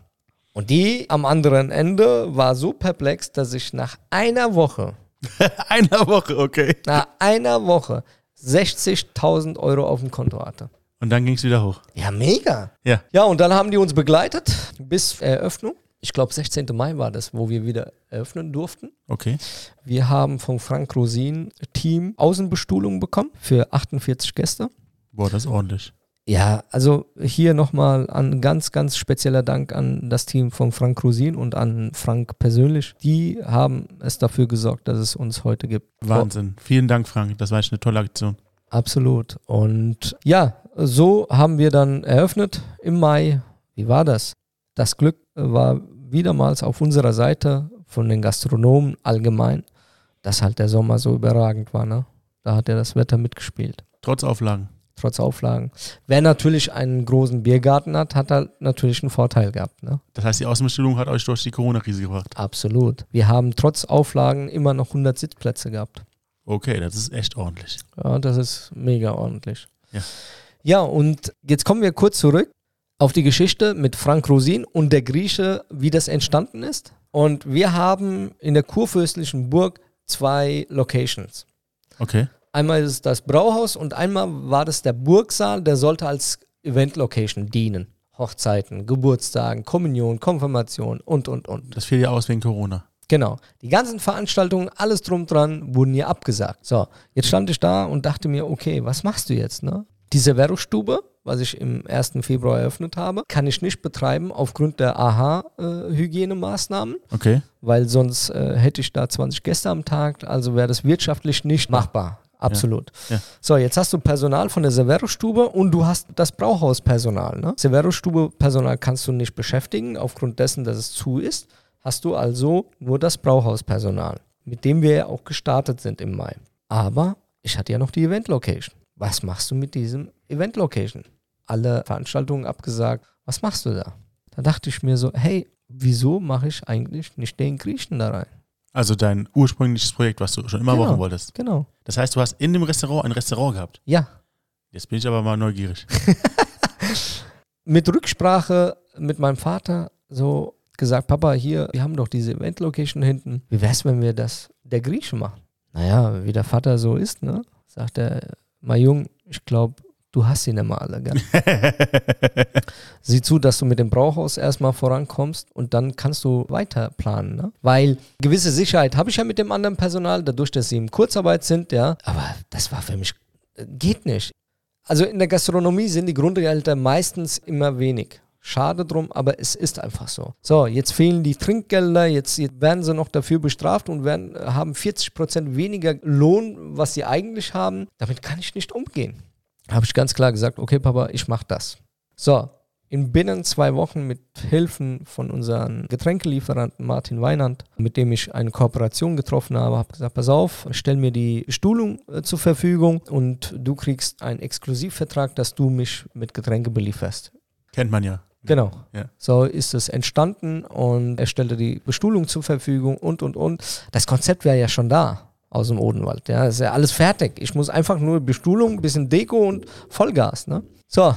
Und die am anderen Ende war so perplex, dass ich nach einer Woche, *laughs* Einer Woche, okay. nach einer Woche 60.000 Euro auf dem Konto hatte. Und dann ging es wieder hoch. Ja, mega. Ja. Ja, und dann haben die uns begleitet bis Eröffnung. Ich glaube, 16. Mai war das, wo wir wieder eröffnen durften. Okay. Wir haben vom Frank Rosin Team Außenbestuhlung bekommen für 48 Gäste. Boah, das ist ordentlich. Ja, also hier nochmal ein ganz, ganz spezieller Dank an das Team von Frank Rosin und an Frank persönlich. Die haben es dafür gesorgt, dass es uns heute gibt. Wahnsinn. Vielen Dank, Frank. Das war echt eine tolle Aktion. Absolut. Und ja, so haben wir dann eröffnet im Mai. Wie war das? Das Glück war wiedermals auf unserer Seite von den Gastronomen allgemein, dass halt der Sommer so überragend war. Ne? Da hat ja das Wetter mitgespielt, Trotz Auflagen. Trotz Auflagen. Wer natürlich einen großen Biergarten hat, hat halt natürlich einen Vorteil gehabt. Ne? Das heißt, die Außenbestellung hat euch durch die Corona-Krise gebracht. Absolut. Wir haben trotz Auflagen immer noch 100 Sitzplätze gehabt. Okay, das ist echt ordentlich. Ja, das ist mega ordentlich. Ja. Ja, und jetzt kommen wir kurz zurück auf die Geschichte mit Frank Rosin und der Grieche, wie das entstanden ist. Und wir haben in der kurfürstlichen Burg zwei Locations. Okay. Einmal ist es das Brauhaus und einmal war das der Burgsaal, der sollte als Event-Location dienen. Hochzeiten, Geburtstagen, Kommunion, Konfirmation und, und, und. Das fiel ja aus wegen Corona. Genau. Die ganzen Veranstaltungen, alles drum dran, wurden hier abgesagt. So, jetzt stand ich da und dachte mir, okay, was machst du jetzt, ne? Die Severo-Stube, was ich im 1. Februar eröffnet habe, kann ich nicht betreiben aufgrund der AHA-Hygienemaßnahmen, Okay. weil sonst äh, hätte ich da 20 Gäste am Tag, also wäre das wirtschaftlich nicht machbar. Absolut. Ja. So, jetzt hast du Personal von der Severo-Stube und du hast das Brauhauspersonal. Ne? Severo-Stube-Personal kannst du nicht beschäftigen, aufgrund dessen, dass es zu ist. Hast du also nur das Brauhauspersonal, mit dem wir ja auch gestartet sind im Mai. Aber ich hatte ja noch die Event-Location. Was machst du mit diesem Event-Location? Alle Veranstaltungen abgesagt. Was machst du da? Da dachte ich mir so, hey, wieso mache ich eigentlich nicht den Griechen da rein? Also dein ursprüngliches Projekt, was du schon immer Genau. machen wolltest. Genau. Das heißt, du hast in dem Restaurant ein Restaurant gehabt. Ja, Jetzt bin ich aber mal neugierig. *laughs* mit Rücksprache mit meinem Vater so gesagt, Papa, hier, wir haben doch diese Event-Location hinten. Wie wär's, wenn wir das der Grieche machen? Naja, wie der Vater so ist, ne? Sagt er, mein Jung, ich glaube, du hast sie nicht mal alle, gell? *laughs* Sieh zu, dass du mit dem Brauhaus erstmal vorankommst und dann kannst du weiter planen, ne? Weil gewisse Sicherheit habe ich ja mit dem anderen Personal, dadurch, dass sie in Kurzarbeit sind, ja. Aber das war für mich, äh, geht nicht. Also in der Gastronomie sind die Grundgehälter meistens immer wenig. Schade drum, aber es ist einfach so. So, jetzt fehlen die Trinkgelder, jetzt, jetzt werden sie noch dafür bestraft und werden, haben 40% weniger Lohn, was sie eigentlich haben. Damit kann ich nicht umgehen. Habe ich ganz klar gesagt, okay Papa, ich mache das. So, in binnen zwei Wochen mit Hilfen von unserem Getränkelieferanten Martin Weinand, mit dem ich eine Kooperation getroffen habe, habe gesagt, pass auf, stell mir die Bestuhlung äh, zur Verfügung und du kriegst einen Exklusivvertrag, dass du mich mit Getränke belieferst. Kennt man ja. Genau. Ja. So ist es entstanden und er stellte die Bestuhlung zur Verfügung und, und, und. Das Konzept wäre ja schon da aus dem Odenwald. Ja, ist ja alles fertig. Ich muss einfach nur Bestuhlung, bisschen Deko und Vollgas. Ne? So,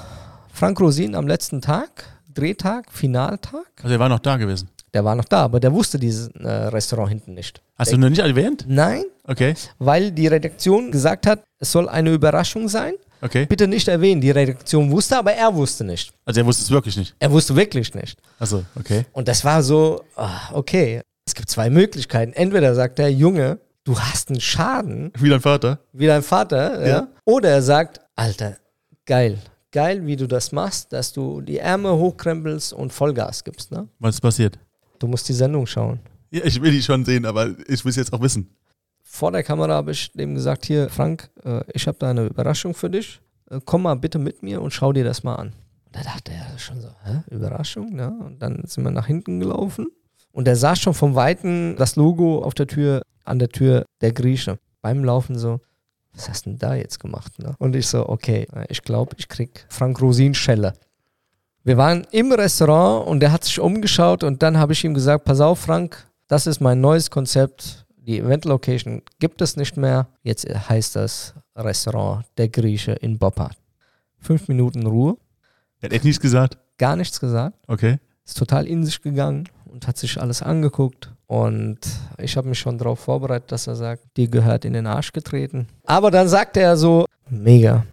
Frank Rosin am letzten Tag, Drehtag, Finaltag. Also er war noch da gewesen. Der war noch da, aber der wusste dieses äh, Restaurant hinten nicht. Hast du noch nicht erwähnt? Nein, Okay. weil die Redaktion gesagt hat, es soll eine Überraschung sein. Okay. Bitte nicht erwähnen. Die Redaktion wusste, aber er wusste nicht. Also er wusste es wirklich nicht. Er wusste wirklich nicht. Also, okay. Und das war so, ah, okay, es gibt zwei Möglichkeiten. Entweder sagt der Junge, du hast einen Schaden, Wie dein Vater? wie dein Vater, ja. Ja. Oder er sagt, Alter, geil, geil, wie du das machst, dass du die Ärmel hochkrempelst und Vollgas gibst. Ne? Was ist passiert? Du musst die Sendung schauen. Ja, ich will die schon sehen, aber ich will es jetzt auch wissen. vor der Kamera habe ich dem gesagt, hier Frank, äh, ich habe da eine Überraschung für dich. Äh, komm mal bitte mit mir und schau dir das mal an. Da dachte er schon so, hä, Überraschung, ne? Und dann sind wir nach hinten gelaufen und er sah schon vom Weiten das Logo auf der Tür, an der Tür der Grieche. Beim Laufen so, was hast du denn da jetzt gemacht? Ne? Und ich so, okay, ich glaube, ich krieg Frank Rosin Schelle. Wir waren im Restaurant und er hat sich umgeschaut und dann habe ich ihm gesagt, pass auf Frank, das ist mein neues Konzept. Die Event Location gibt es nicht mehr. Jetzt heißt das Restaurant Der Grieche in Boppard. Fünf Minuten Ruhe. Er hat echt nichts gesagt? Gar nichts gesagt. Okay. Ist total in sich gegangen und hat sich alles angeguckt. Und ich habe mich schon darauf vorbereitet, dass er sagt, dir gehört in den Arsch getreten. Aber dann sagte er so, mega.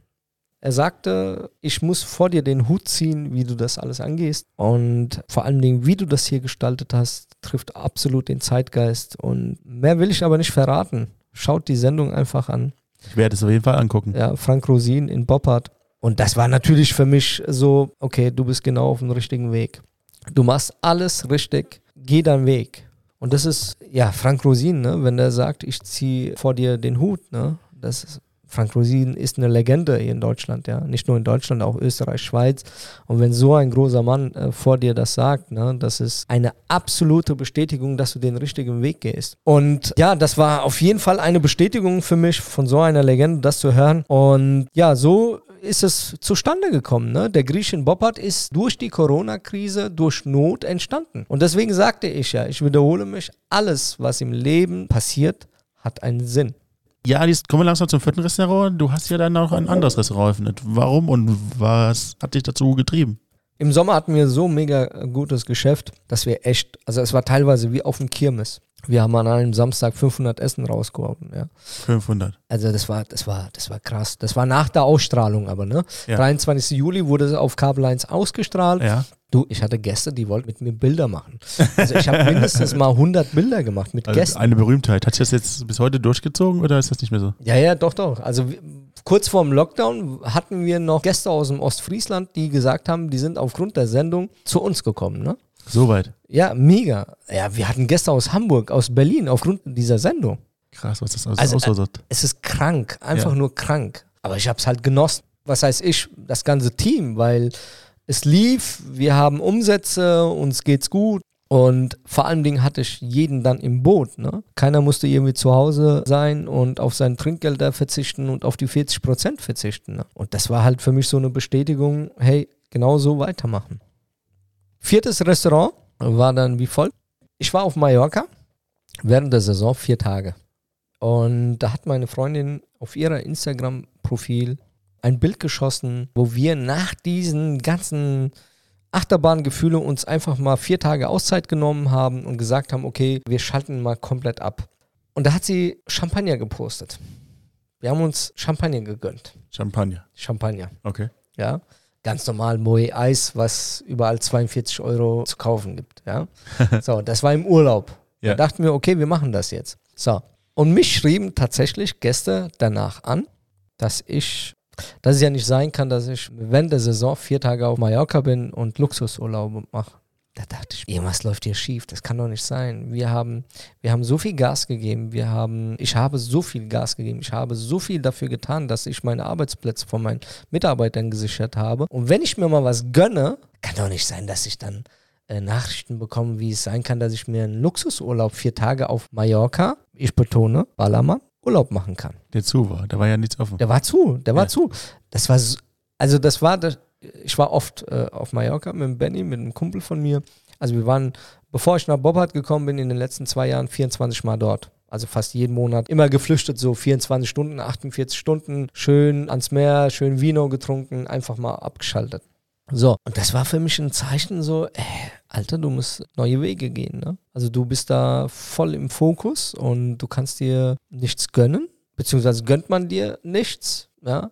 Er sagte, ich muss vor dir den Hut ziehen, wie du das alles angehst. Und vor allen Dingen, wie du das hier gestaltet hast, trifft absolut den Zeitgeist. Und mehr will ich aber nicht verraten. Schaut die Sendung einfach an. Ich werde es auf jeden Fall angucken. Ja, Frank Rosin in Boppard. Und das war natürlich für mich so, okay, du bist genau auf dem richtigen Weg. Du machst alles richtig, geh deinen Weg. Und das ist, ja, Frank Rosin, ne? wenn der sagt, ich ziehe vor dir den Hut, ne? das ist, Frank Rosin ist eine Legende hier in Deutschland, ja. Nicht nur in Deutschland, auch Österreich, Schweiz. Und wenn so ein großer Mann äh, vor dir das sagt, ne, das ist eine absolute Bestätigung, dass du den richtigen Weg gehst. Und ja, das war auf jeden Fall eine Bestätigung für mich, von so einer Legende das zu hören. Und ja, so ist es zustande gekommen. Ne? Der Griechen Boppard ist durch die Corona-Krise, durch Not entstanden. Und deswegen sagte ich ja, ich wiederhole mich, alles, was im Leben passiert, hat einen Sinn. Ja, jetzt kommen wir langsam zum vierten Restaurant. Du hast ja dann auch ein anderes Restaurant eröffnet. Warum und was hat dich dazu getrieben? Im Sommer hatten wir so mega gutes Geschäft, dass wir echt, also es war teilweise wie auf dem Kirmes. Wir haben an einem Samstag 500 Essen rausgeworfen, ja. 500. Also das war, das war, das war krass. Das war nach der Ausstrahlung aber, ne? Ja. 23. Juli wurde es auf Kabel 1 ausgestrahlt. Ja. Du, ich hatte Gäste, die wollten mit mir Bilder machen. Also ich habe *laughs* mindestens mal 100 Bilder gemacht mit also Gästen. Eine Berühmtheit. Hat sich das jetzt bis heute durchgezogen oder ist das nicht mehr so? Ja, ja, doch, doch. Also kurz vorm Lockdown hatten wir noch Gäste aus dem Ostfriesland, die gesagt haben, die sind aufgrund der Sendung zu uns gekommen, ne? Soweit. Ja, mega. Ja, wir hatten Gäste aus Hamburg, aus Berlin aufgrund dieser Sendung. Krass, was das alles also, auslöst. Äh, es ist krank, einfach ja. nur krank. Aber ich habe es halt genossen. Was heißt ich? Das ganze Team, weil es lief, wir haben Umsätze, uns geht's gut. Und vor allen Dingen hatte ich jeden dann im Boot. Ne? Keiner musste irgendwie zu Hause sein und auf sein Trinkgelder verzichten und auf die 40 Prozent verzichten. Ne? Und das war halt für mich so eine Bestätigung, hey, genau so weitermachen. Viertes Restaurant war dann wie folgt. Ich war auf Mallorca während der Saison vier Tage. Und da hat meine Freundin auf ihrer Instagram-Profil ein Bild geschossen, wo wir nach diesen ganzen Achterbahngefühlen uns einfach mal vier Tage Auszeit genommen haben und gesagt haben, okay, wir schalten mal komplett ab. Und da hat sie Champagner gepostet. Wir haben uns Champagner gegönnt. Champagner. Champagner. Okay. Ja. Ganz normal Moe Eis, was überall 42 Euro zu kaufen gibt. Ja. *laughs* so, das war im Urlaub. Ja. Da dachten wir, okay, wir machen das jetzt. So. Und mich schrieben tatsächlich Gäste danach an, dass ich dass es ja nicht sein kann, dass ich während der Saison vier Tage auf Mallorca bin und Luxusurlaube mache. Da dachte ich, irgendwas läuft hier schief, das kann doch nicht sein. Wir haben, wir haben so viel Gas gegeben, wir haben, ich habe so viel Gas gegeben, ich habe so viel dafür getan, dass ich meine Arbeitsplätze von meinen Mitarbeitern gesichert habe. Und wenn ich mir mal was gönne, kann doch nicht sein, dass ich dann äh, Nachrichten bekomme, wie es sein kann, dass ich mir einen Luxusurlaub vier Tage auf Mallorca, ich betone, Ballermann, Urlaub machen kann. Der zu war, da war ja nichts offen. Der war zu, der war ja. zu. Das war, also das war, das, ich war oft äh, auf Mallorca mit Benny, mit einem Kumpel von mir. Also wir waren, bevor ich nach Bobbard gekommen bin, in den letzten zwei Jahren 24 Mal dort. Also fast jeden Monat immer geflüchtet, so 24 Stunden, 48 Stunden, schön ans Meer, schön Vino getrunken, einfach mal abgeschaltet. So, und das war für mich ein Zeichen so, äh, Alter, du musst neue Wege gehen. Ne? Also du bist da voll im Fokus und du kannst dir nichts gönnen, beziehungsweise gönnt man dir nichts. Ja?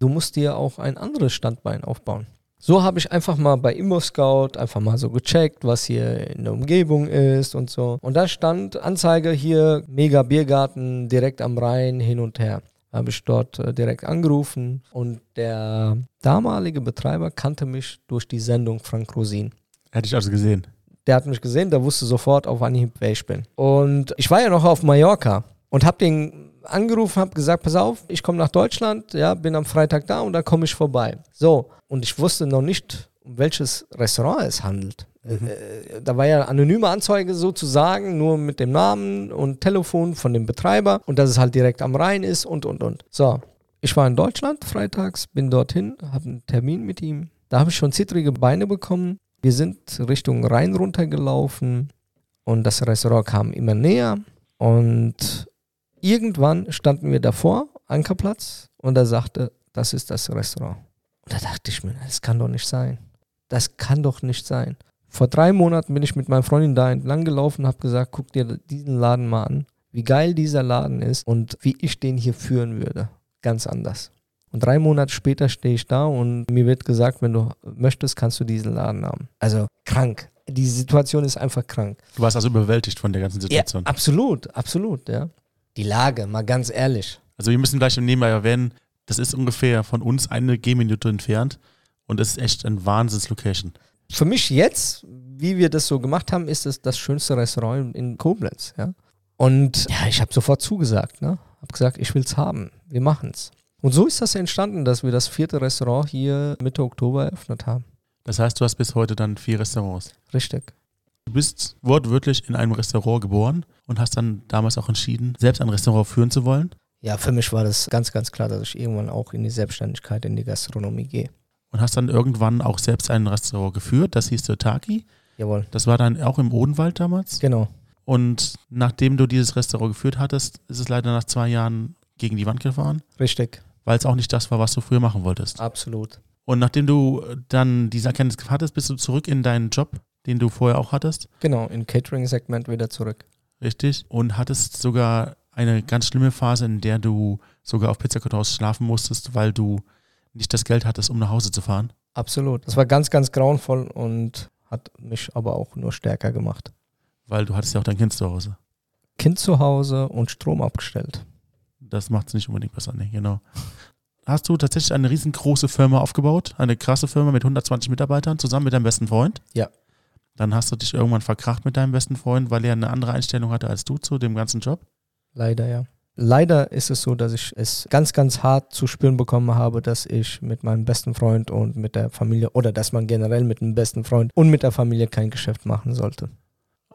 Du musst dir auch ein anderes Standbein aufbauen. So habe ich einfach mal bei ImmoScout einfach mal so gecheckt, was hier in der Umgebung ist und so. Und da stand Anzeige hier, Mega Biergarten direkt am Rhein hin und her habe ich dort äh, direkt angerufen und der damalige Betreiber kannte mich durch die Sendung Frank Rosin. Hätte ich also gesehen. Der hat mich gesehen, der wusste sofort auf Anhieb, wer ich bin. Und ich war ja noch auf Mallorca. Und habe den angerufen, habe gesagt, pass auf, ich komme nach Deutschland, ja, bin am Freitag da und dann komme ich vorbei. So, und ich wusste noch nicht, um welches Restaurant es handelt. Mhm. Äh, da war ja anonyme Anzeige sozusagen, nur mit dem Namen und Telefon von dem Betreiber und dass es halt direkt am Rhein ist und und und. So, ich war in Deutschland freitags, bin dorthin, habe einen Termin mit ihm. Da habe ich schon zittrige Beine bekommen. Wir sind Richtung Rhein runtergelaufen und das Restaurant kam immer näher und irgendwann standen wir davor, Ankerplatz, und er sagte, das ist das Restaurant. Und da dachte ich mir, das kann doch nicht sein. Das kann doch nicht sein. Vor drei Monaten bin ich mit meiner Freundin da entlang gelaufen und habe gesagt, guck dir diesen Laden mal an, wie geil dieser Laden ist und wie ich den hier führen würde. Ganz anders. Und drei Monate später stehe ich da und mir wird gesagt, wenn du möchtest, kannst du diesen Laden haben. Also krank. Die Situation ist einfach krank. Du warst also überwältigt von der ganzen Situation. Ja, absolut, absolut, ja. Die Lage, mal ganz ehrlich. Also wir müssen gleich im Nebenbei erwähnen, das ist ungefähr von uns eine Gehminute entfernt und es ist echt ein Wahnsinns-Location für mich jetzt, wie wir das so gemacht haben, ist es das schönste Restaurant in Koblenz. Ja? Und ja, ich habe sofort zugesagt. Ne? Habe gesagt, ich will es haben. Wir machen es. Und so ist das entstanden, dass wir das vierte Restaurant hier Mitte Oktober eröffnet haben. Das heißt, du hast bis heute dann vier Restaurants. Richtig. Du bist wortwörtlich in einem Restaurant geboren und hast dann damals auch entschieden, selbst ein Restaurant führen zu wollen. Ja, für mich war das ganz, ganz klar, dass ich irgendwann auch in die Selbstständigkeit, in die Gastronomie gehe und hast dann irgendwann auch selbst ein Restaurant geführt, das hieß Taki. Jawohl. Das war dann auch im Odenwald damals. Genau. Und nachdem du dieses Restaurant geführt hattest, ist es leider nach zwei Jahren gegen die Wand gefahren. Richtig. Weil es auch nicht das war, was du früher machen wolltest. Absolut. Und nachdem du dann diese Erkenntnis hattest, bist du zurück in deinen Job, den du vorher auch hattest. Genau, im Catering-Segment wieder zurück. Richtig. Und hattest sogar eine ganz schlimme Phase, in der du sogar auf Pizzakartons schlafen musstest, weil du nicht das Geld hattest, um nach Hause zu fahren? Absolut. Das war ganz, ganz grauenvoll und hat mich aber auch nur stärker gemacht. Weil du hattest ja auch dein Kind zu Hause. Kind zu Hause und Strom abgestellt. Das macht es nicht unbedingt besser, ne? Genau. Hast du tatsächlich eine riesengroße Firma aufgebaut, eine krasse Firma mit 120 Mitarbeitern, zusammen mit deinem besten Freund? Ja. Dann hast du dich irgendwann verkracht mit deinem besten Freund, weil er eine andere Einstellung hatte als du zu dem ganzen Job? Leider, ja. Leider ist es so, dass ich es ganz, ganz hart zu spüren bekommen habe, dass ich mit meinem besten Freund und mit der Familie oder dass man generell mit dem besten Freund und mit der Familie kein Geschäft machen sollte.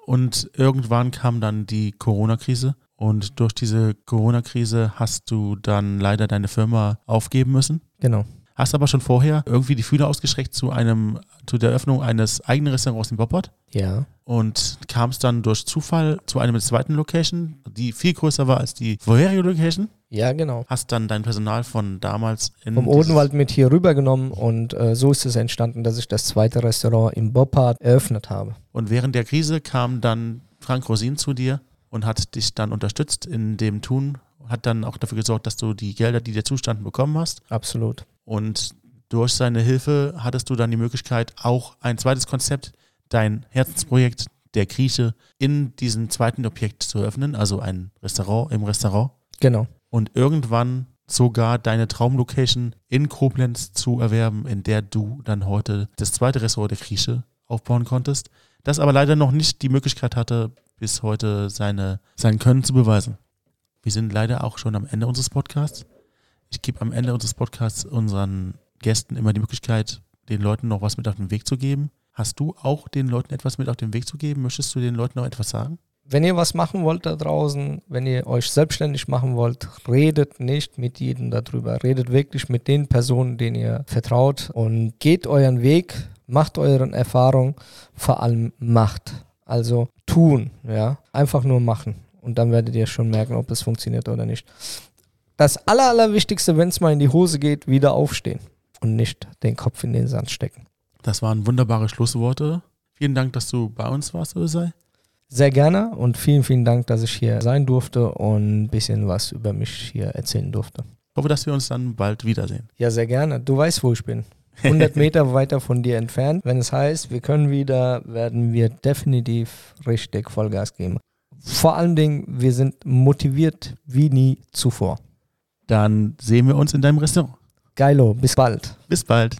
Und irgendwann kam dann die Corona-Krise und durch diese Corona-Krise hast du dann leider deine Firma aufgeben müssen. Genau. Hast aber schon vorher irgendwie die Fühler ausgestreckt zu einem, zu der Eröffnung eines eigenen Restaurants in Boppard. Ja. Und kamst dann durch Zufall zu einem zweiten Location, die viel größer war als die vorherige Location. Ja, genau. Hast dann dein Personal von damals in vom Odenwald mit hier rübergenommen und äh, so ist es entstanden, dass ich das zweite Restaurant im Boppard eröffnet habe. Und während der Krise kam dann Frank Rosin zu dir und hat dich dann unterstützt in dem Tun, hat dann auch dafür gesorgt, dass du die Gelder, die dir zustanden, bekommen hast. Absolut. Und durch seine Hilfe hattest du dann die Möglichkeit, auch ein zweites Konzept, dein Herzensprojekt der Grieche, in diesem zweiten Objekt zu öffnen, also ein Restaurant im Restaurant. Genau. Und irgendwann sogar deine Traumlocation in Koblenz zu erwerben, in der du dann heute das zweite Restaurant der Grieche aufbauen konntest, das aber leider noch nicht die Möglichkeit hatte, bis heute seine, sein Können zu beweisen. Wir sind leider auch schon am Ende unseres Podcasts. Ich gebe am Ende unseres Podcasts unseren Gästen immer die Möglichkeit, den Leuten noch was mit auf den Weg zu geben. Hast du auch den Leuten etwas mit auf den Weg zu geben? Möchtest du den Leuten noch etwas sagen? Wenn ihr was machen wollt da draußen, wenn ihr euch selbstständig machen wollt, redet nicht mit jedem darüber. Redet wirklich mit den Personen, denen ihr vertraut und geht euren Weg, macht euren Erfahrungen, vor allem macht. Also tun, ja. Einfach nur machen. Und dann werdet ihr schon merken, ob es funktioniert oder nicht das Aller, Allerwichtigste, wenn es mal in die Hose geht, wieder aufstehen und nicht den Kopf in den Sand stecken. Das waren wunderbare Schlussworte. Vielen Dank, dass du bei uns warst, Ösei. Sehr gerne und vielen, vielen Dank, dass ich hier sein durfte und ein bisschen was über mich hier erzählen durfte. Ich hoffe, dass wir uns dann bald wiedersehen. Ja, sehr gerne. Du weißt, wo ich bin. 100 *laughs* Meter weiter von dir entfernt. Wenn es heißt, wir können wieder, werden wir definitiv richtig Vollgas geben. Vor allen Dingen, wir sind motiviert wie nie zuvor. Dann sehen wir uns in deinem Restaurant. Geilo, bis bald. Bis bald.